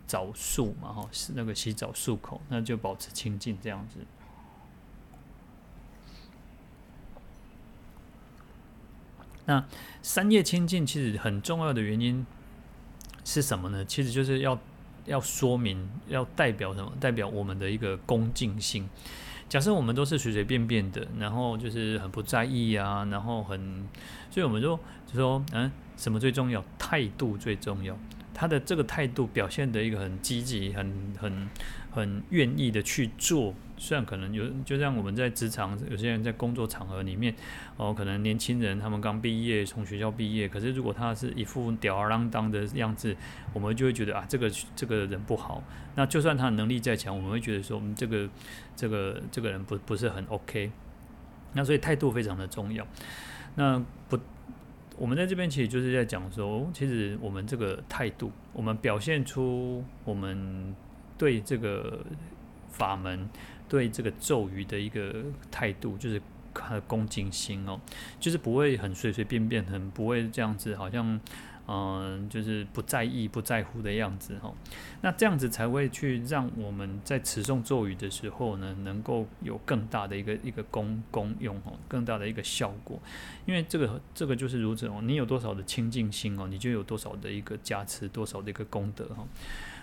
早漱嘛哈，那个洗澡漱口，那就保持清净这样子。那三业清净其实很重要的原因是什么呢？其实就是要要说明，要代表什么？代表我们的一个恭敬心。假设我们都是随随便便的，然后就是很不在意啊，然后很，所以我们就就说，嗯，什么最重要？态度最重要。他的这个态度表现的一个很积极，很很很愿意的去做。虽然可能有，就像我们在职场，有些人在工作场合里面，哦，可能年轻人他们刚毕业，从学校毕业，可是如果他是一副吊儿郎当的样子，我们就会觉得啊，这个这个人不好。那就算他能力再强，我们会觉得说，嗯，这个这个这个人不不是很 OK。那所以态度非常的重要。那不，我们在这边其实就是在讲说，其实我们这个态度，我们表现出我们对这个法门。对这个咒语的一个态度，就是他的恭敬心哦，就是不会很随随便便，很不会这样子，好像嗯、就是不在意、不在乎的样子哈。那这样子才会去让我们在持诵咒语的时候呢，能够有更大的一个一个功功用哦，更大的一个效果。因为这个这个就是如此哦，你有多少的清净心哦，你就有多少的一个加持，多少的一个功德哈。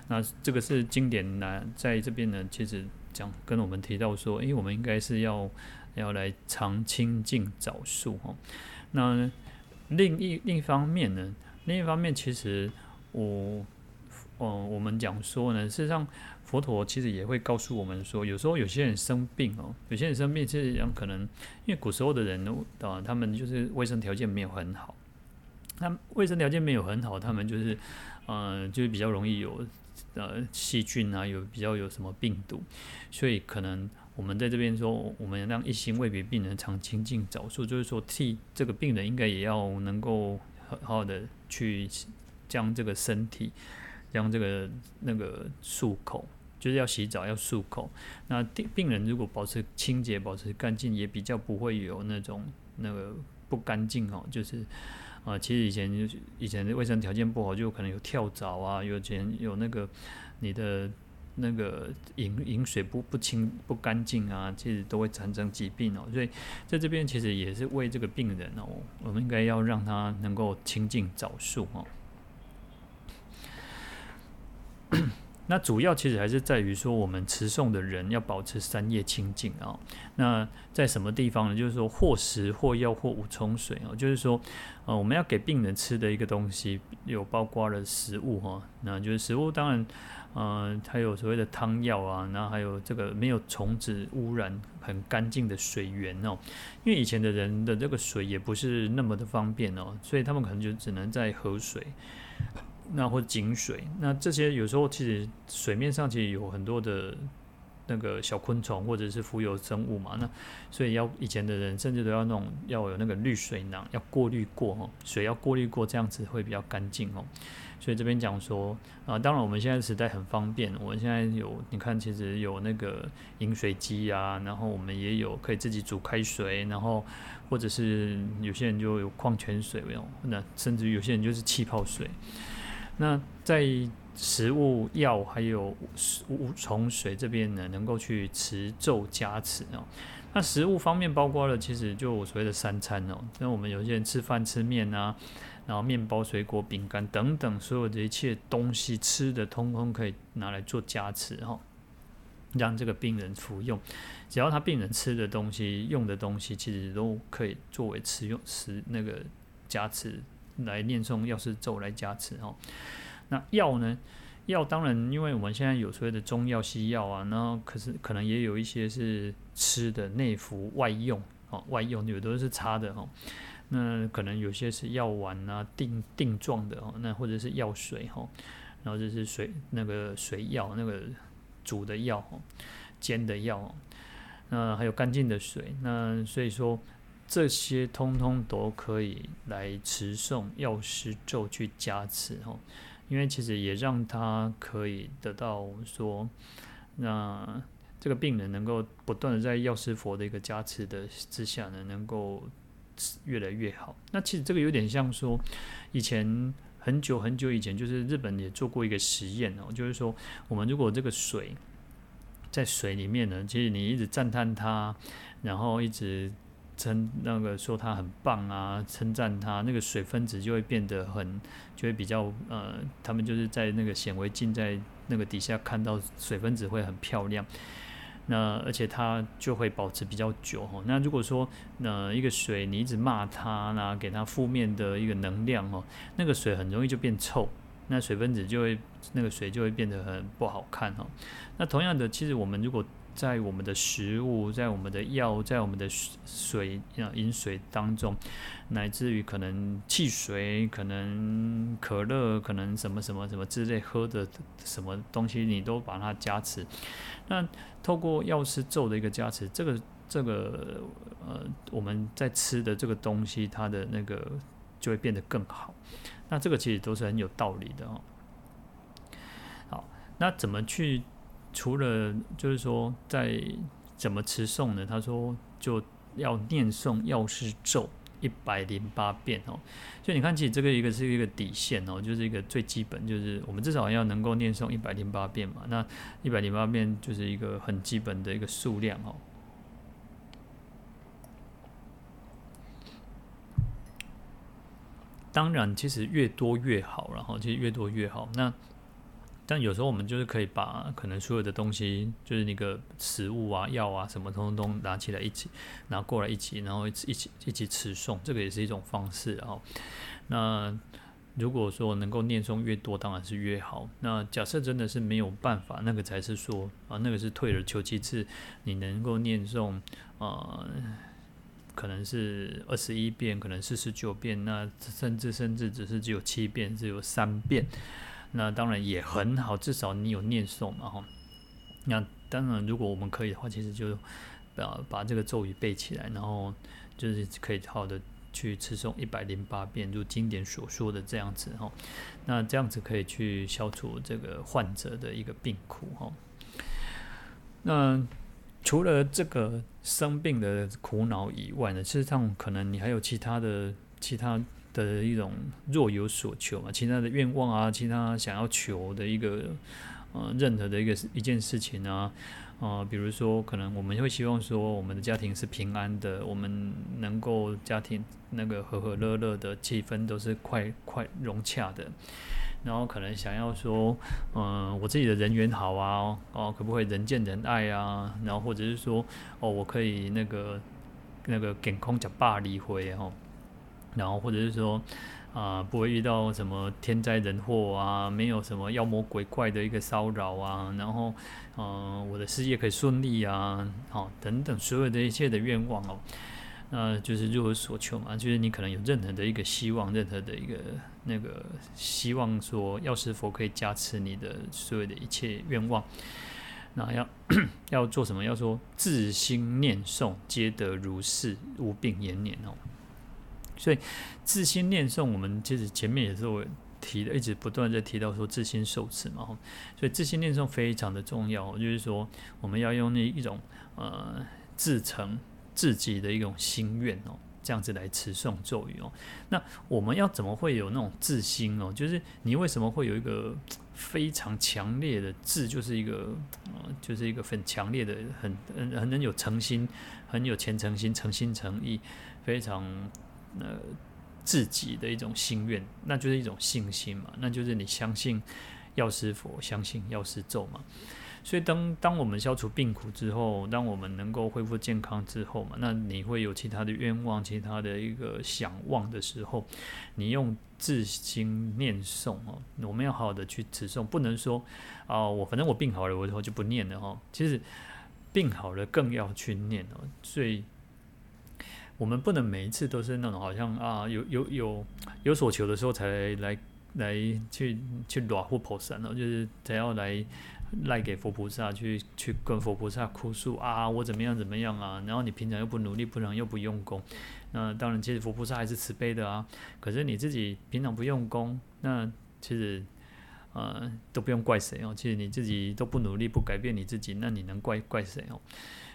那这个是经典呢，在这边呢，其实。讲跟我们提到说，诶，我们应该是要要来常清净早漱哈。那另一另一方面呢，另一方面其实我，嗯，我们讲说呢，事实上佛陀其实也会告诉我们说，有时候有些人生病哦，有些人生病，其实讲可能因为古时候的人啊，他们就是卫生条件没有很好，那卫生条件没有很好，他们就是，嗯，就是比较容易有。呃，细菌啊，有比较有什么病毒，所以可能我们在这边说，我们让一心为别病人常清净早数，就是说替这个病人应该也要能够好好的去将这个身体，将这个那个漱口，就是要洗澡要漱口。那病病人如果保持清洁、保持干净，也比较不会有那种那个不干净哦，就是。啊，其实以前就是以前的卫生条件不好，就可能有跳蚤啊，有前有那个你的那个饮饮水不不清不干净啊，其实都会产生疾病哦。所以在这边其实也是为这个病人哦，我们应该要让他能够清净早漱哦。那主要其实还是在于说，我们持诵的人要保持三业清净啊。那在什么地方呢？就是说，或食或药或五冲水啊。就是说，呃，我们要给病人吃的一个东西，有包括了食物哈。那就是食物，当然，呃，还有所谓的汤药啊，然后还有这个没有虫子污染、很干净的水源哦。因为以前的人的这个水也不是那么的方便哦，所以他们可能就只能在河水。那或井水，那这些有时候其实水面上其实有很多的那个小昆虫或者是浮游生物嘛，那所以要以前的人甚至都要那种要有那个滤水囊，要过滤过哦，水要过滤过，这样子会比较干净哦。所以这边讲说啊，当然我们现在时代很方便，我们现在有你看，其实有那个饮水机啊，然后我们也有可以自己煮开水，然后或者是有些人就有矿泉水没有，那甚至有些人就是气泡水。那在食物、药还有食物从水这边呢，能够去持咒加持哦。那食物方面包括了，其实就我所谓的三餐哦。那我们有些人吃饭吃面啊，然后面包、水果、饼干等等，所有的一切东西吃的，通通可以拿来做加持哈，让这个病人服用。只要他病人吃的东西、用的东西，其实都可以作为吃用吃那个加持来念诵药师咒来加持哈。那药呢？药当然，因为我们现在有所谓的中药、西药啊，那可是可能也有一些是吃的内服外用哦，外用有的是擦的哈。那可能有些是药丸啊，定定状的哦，那或者是药水哈，然后就是水那个水药，那个煮的药哦，煎的药哦，那还有干净的水，那所以说这些通通都可以来持诵药师咒去加持哈。因为其实也让他可以得到说，那这个病人能够不断的在药师佛的一个加持的之下呢，能够越来越好。那其实这个有点像说，以前很久很久以前，就是日本也做过一个实验哦，就是说我们如果这个水在水里面呢，其实你一直赞叹它，然后一直。称那个说它很棒啊，称赞它，那个水分子就会变得很，就会比较呃，他们就是在那个显微镜在那个底下看到水分子会很漂亮，那而且它就会保持比较久哈。那如果说那一个水你一直骂它，那给它负面的一个能量哦，那个水很容易就变臭，那水分子就会那个水就会变得很不好看哈。那同样的，其实我们如果在我们的食物，在我们的药，在我们的水啊饮水当中，乃至于可能汽水、可能可乐、可能什么什么什么之类喝的什么东西，你都把它加持。那透过药师咒的一个加持，这个这个呃，我们在吃的这个东西，它的那个就会变得更好。那这个其实都是很有道理的哦。好，那怎么去？除了就是说，在怎么持诵呢？他说就要念诵药师咒一百零八遍哦。所以你看，其实这个一个是一个底线哦，就是一个最基本，就是我们至少要能够念诵一百零八遍嘛。那一百零八遍就是一个很基本的一个数量哦。当然，其实越多越好，然后其实越多越好。那但有时候我们就是可以把可能所有的东西，就是那个食物啊、药啊什么，通通拿起来一起拿过来一起，然后一起一起一起持诵，这个也是一种方式。啊，那如果说能够念诵越多，当然是越好。那假设真的是没有办法，那个才是说啊，那个是退而求其次，你能够念诵啊，可能是二十一遍，可能四十九遍，那甚至甚至只是只有七遍，只有三遍。那当然也很好，至少你有念诵嘛哈。那当然，如果我们可以的话，其实就把把这个咒语背起来，然后就是可以好的去持诵一百零八遍，如经典所说的这样子哈。那这样子可以去消除这个患者的一个病苦哈。那除了这个生病的苦恼以外呢，事实上可能你还有其他的其他。的一种若有所求嘛，其他的愿望啊，其他想要求的一个呃，任何的一个一件事情啊，呃，比如说可能我们会希望说我们的家庭是平安的，我们能够家庭那个和和乐乐的气氛都是快快融洽的，然后可能想要说，嗯、我自己的人缘好啊，哦，可不可以人见人爱啊？然后或者是说，哦，我可以那个那个健康吃饱离回哦。然后或者是说，啊、不会遇到什么天灾人祸啊，没有什么妖魔鬼怪的一个骚扰啊，然后，嗯、我的事业可以顺利啊，好、等等，所有的一切的愿望哦，那、就是如有所求嘛，就是你可能有任何的一个希望，任何的一个那个希望说，药师佛可以加持你的所有的一切愿望，那要 要做什么？要说自心念诵，皆得如是，无病延年哦。所以自心念诵，我们其实前面也是我提的，一直不断在提到说自心受持嘛。所以自心念诵非常的重要，就是说我们要用那一种呃自诚自己的一种心愿哦，这样子来持诵咒语哦。那我们要怎么会有那种自心哦？就是你为什么会有一个非常强烈的自，就是一个呃，就是一个很强烈的、很很很能有诚心、很有虔诚心、诚心诚意，非常。呃，自己的一种心愿，那就是一种信心嘛，那就是你相信药师佛，相信药师咒嘛。所以当当我们消除病苦之后，当我们能够恢复健康之后嘛，那你会有其他的愿望、其他的一个想望的时候，你用自心念诵哦，我们要好好的去持诵，不能说啊，我反正我病好了，我以后就不念了哈。其实病好了更要去念哦，所以我们不能每一次都是那种好像啊有有有有所求的时候才来来，去去裸护菩萨哦，就是才要来。赖给佛菩萨去去跟佛菩萨哭诉啊，我怎么样怎么样啊？然后你平常又不努力，平常又不用功，那当然其实佛菩萨还是慈悲的啊。可是你自己平常不用功，那其实呃都不用怪谁哦。其实你自己都不努力，不改变你自己，那你能怪怪谁哦？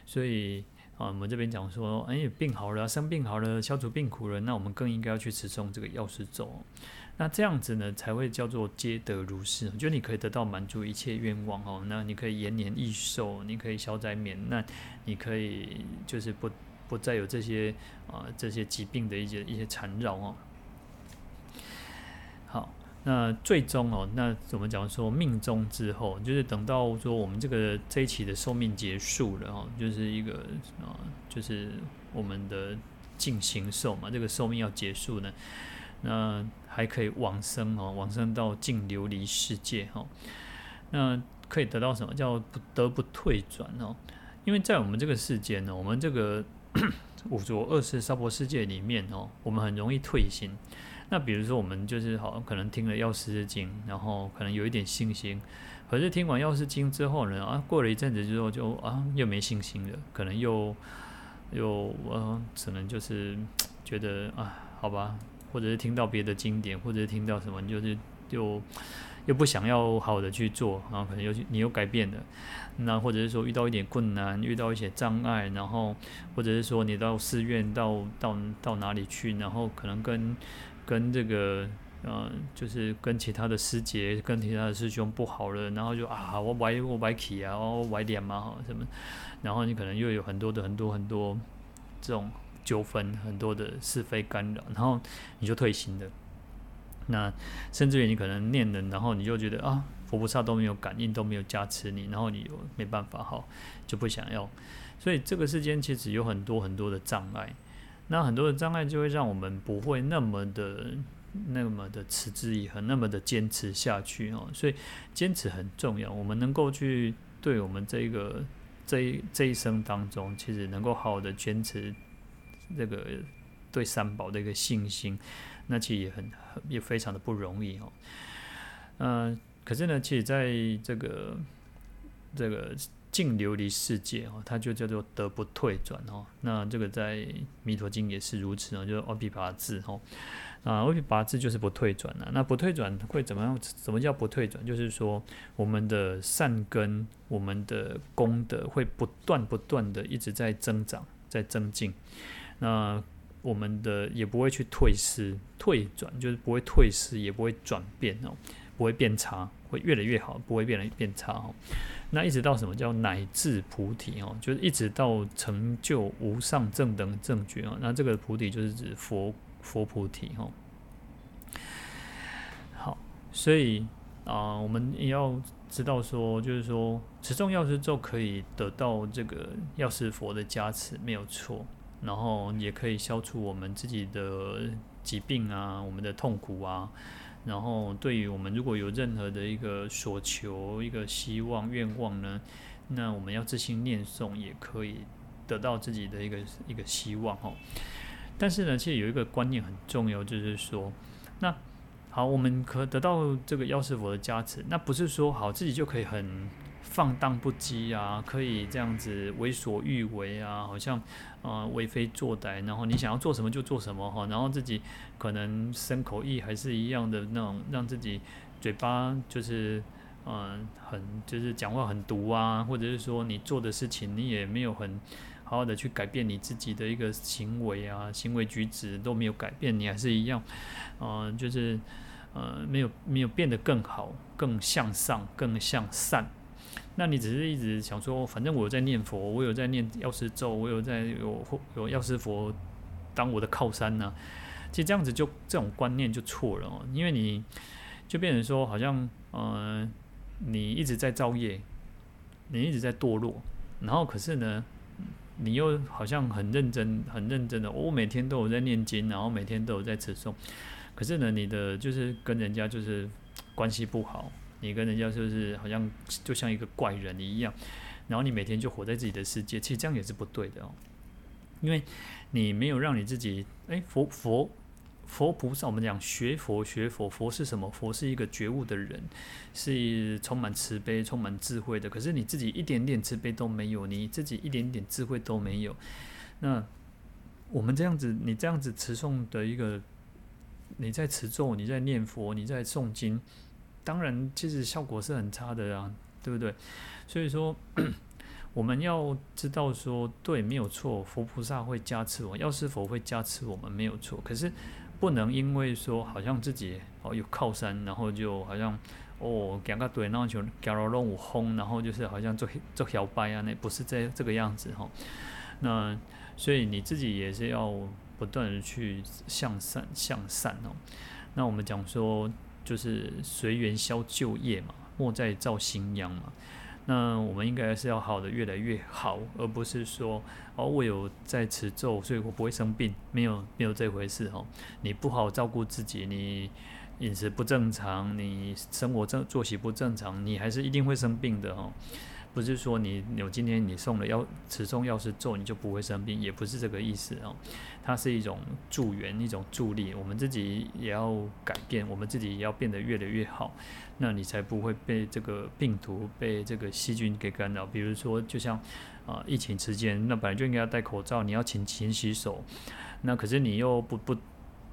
所以啊，我们这边讲说，哎，病好了，生病好了，消除病苦了，那我们更应该要去持诵这个药师咒。那这样子呢，才会叫做皆得如是，就你可以得到满足一切愿望哦。那你可以延年益寿，你可以消灾免难，你可以就是不不再有这些啊、呃、这些疾病的一些一些缠绕哦。那最终哦，那怎么讲说命中之后，就是等到说我们这个这一期的寿命结束了哦，就是一个啊、就是我们的进行寿嘛，这个寿命要结束呢，那。还可以往生哦，往生到净琉璃世界哈。那可以得到什么叫不得不退转哦？因为在我们这个世间呢，我们这个 五浊恶世娑婆世界里面哦，我们很容易退心。那比如说我们就是好可能听了药师经，然后可能有一点信心，可是听完药师经之后呢，啊，过了一阵子之后就啊又没信心了，可能又又呃，可能就是觉得啊，好吧。或者是听到别的经典，或者是听到什么，就是又又不想要好的去做，然后可能又你又改变了，那或者是说遇到一点困难，遇到一些障碍，然后或者是说你到寺院到到到哪里去，然后可能跟跟这个呃，就是跟其他的师姐、跟其他的师兄不好了，然后就啊，我歪我歪起啊，我歪脸嘛哈什么，然后你可能又有很多的很多很多这种。纠纷很多的是非干扰，然后你就退心的。那甚至于你可能念了，然后你就觉得啊，佛菩萨都没有感应，都没有加持你，然后你又没办法好，就不想要。所以这个世间其实有很多很多的障碍，那很多的障碍就会让我们不会那么的那么的持之以恒，那么的坚持下去哦。所以坚持很重要，我们能够去对我们这个这一这一生当中，其实能够好好的坚持。这个对三宝的一个信心，那其实也很也非常的不容易哦。嗯、可是呢，其实在这个这个净琉璃世界哦，它就叫做得不退转哦。那这个在《弥陀经》也是如此哦，就是阿鞞跋致哦。啊，阿鞞跋致就是不退转了。那不退转会怎么样？什么叫不退转？就是说我们的善根、我们的功德会不断不断的一直在增长，在增进。那我们的也不会去退失、退转，就是不会退失，也不会转变哦，不会变差，会越来越好，不会变得变差哦。那一直到什么叫乃至菩提哦，就是一直到成就无上正等正觉哦。那这个菩提就是指佛佛菩提哦。好，所以啊、我们也要知道说，就是说持诵药师咒可以得到这个药师佛的加持，没有错。然后也可以消除我们自己的疾病啊，我们的痛苦啊。然后对于我们如果有任何的一个所求、一个希望、愿望呢，那我们要自心念诵，也可以得到自己的一个一个希望哦。但是呢，其实有一个观念很重要，就是说，那好，我们可得到这个药师佛的加持，那不是说好自己就可以很。放荡不羁啊，可以这样子为所欲为啊，好像、呃、为非作歹，然后你想要做什么就做什么哈，然后自己可能身口意还是一样的那种，让自己嘴巴就是嗯、很就是讲话很毒啊，或者是说你做的事情你也没有很好好的去改变你自己的一个行为啊，行为举止都没有改变，你还是一样，嗯、呃，就是呃没有没有变得更好，更向上，更向善。那你只是一直想说，反正我有在念佛，我有在念药师咒，我有在有有药师佛当我的靠山呢、啊。其实这样子就这种观念就错了哦，因为你就变成说，好像嗯、呃，你一直在造业，你一直在堕落，然后可是呢，你又好像很认真、很认真的，我、每天都有在念经，然后每天都有在持诵，可是呢，你的就是跟人家就是关系不好，你跟人家就是好像就像一个怪人一样，然后你每天就活在自己的世界，其实这样也是不对的哦，因为你没有让你自己，哎，佛佛。佛菩萨，我们讲学佛学佛，佛是什么？佛是一个觉悟的人，是充满慈悲、充满智慧的。可是你自己一点点慈悲都没有，你自己一点点智慧都没有。那我们这样子，你这样子持诵的一个，你在持咒，你在念佛，你在诵经，当然其实效果是很差的啊，对不对？所以说，我们要知道说，对，没有错，佛菩萨会加持我，药师佛会加持我们，没有错。可是。不能因为说好像自己哦有靠山，然后就好像哦讲个对，然后就假如让我轰，然后就是好像做做小白啊，那不是这这个样子哈。那所以你自己也是要不断的去向善向善哦。那我们讲说就是随缘消旧业嘛，莫再造新殃嘛。那我们应该是要好的越来越好，而不是说哦，我有在持咒，所以我不会生病，没有没有这回事哦。你不好照顾自己，你饮食不正常，你生活正作息不正常，你还是一定会生病的哦。不是说你有今天你送了药持诵药师咒，你就不会生病，也不是这个意思哦。它是一种助缘，一种助力，我们自己也要改变，我们自己也要变得越来越好，那你才不会被这个病毒、被这个细菌给干扰。比如说，就像啊、疫情期间，那本来就应该要戴口罩，你要勤勤洗手，那可是你又不不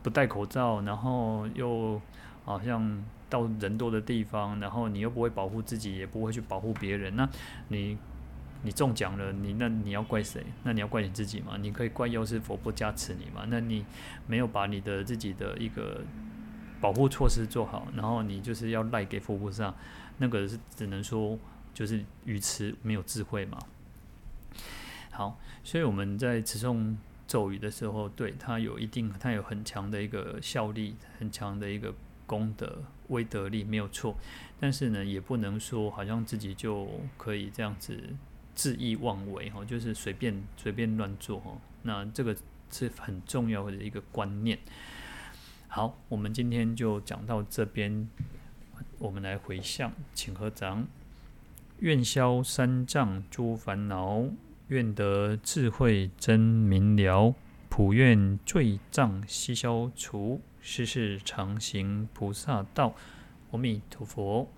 不戴口罩，然后又好像。到人多的地方，然后你又不会保护自己，也不会去保护别人，那你你中奖了，你那你要怪谁？那你要怪你自己吗？你可以怪药师佛不加持你吗？那你没有把你的自己的一个保护措施做好，然后你就是要赖给佛菩萨，那个是只能说就是愚痴，没有智慧嘛。好，所以我们在持诵咒语的时候，对它有一定，它有很强的一个效力，很强的一个功德。威德力没有错，但是呢，也不能说好像自己就可以这样子恣意妄为哈，就是随便随便乱做哈。那这个是很重要的一个观念。好，我们今天就讲到这边，我们来回向，请合掌，愿消三障诸烦恼，愿得智慧真明了，普愿罪障悉消除。世世常行菩萨道，阿弥陀佛。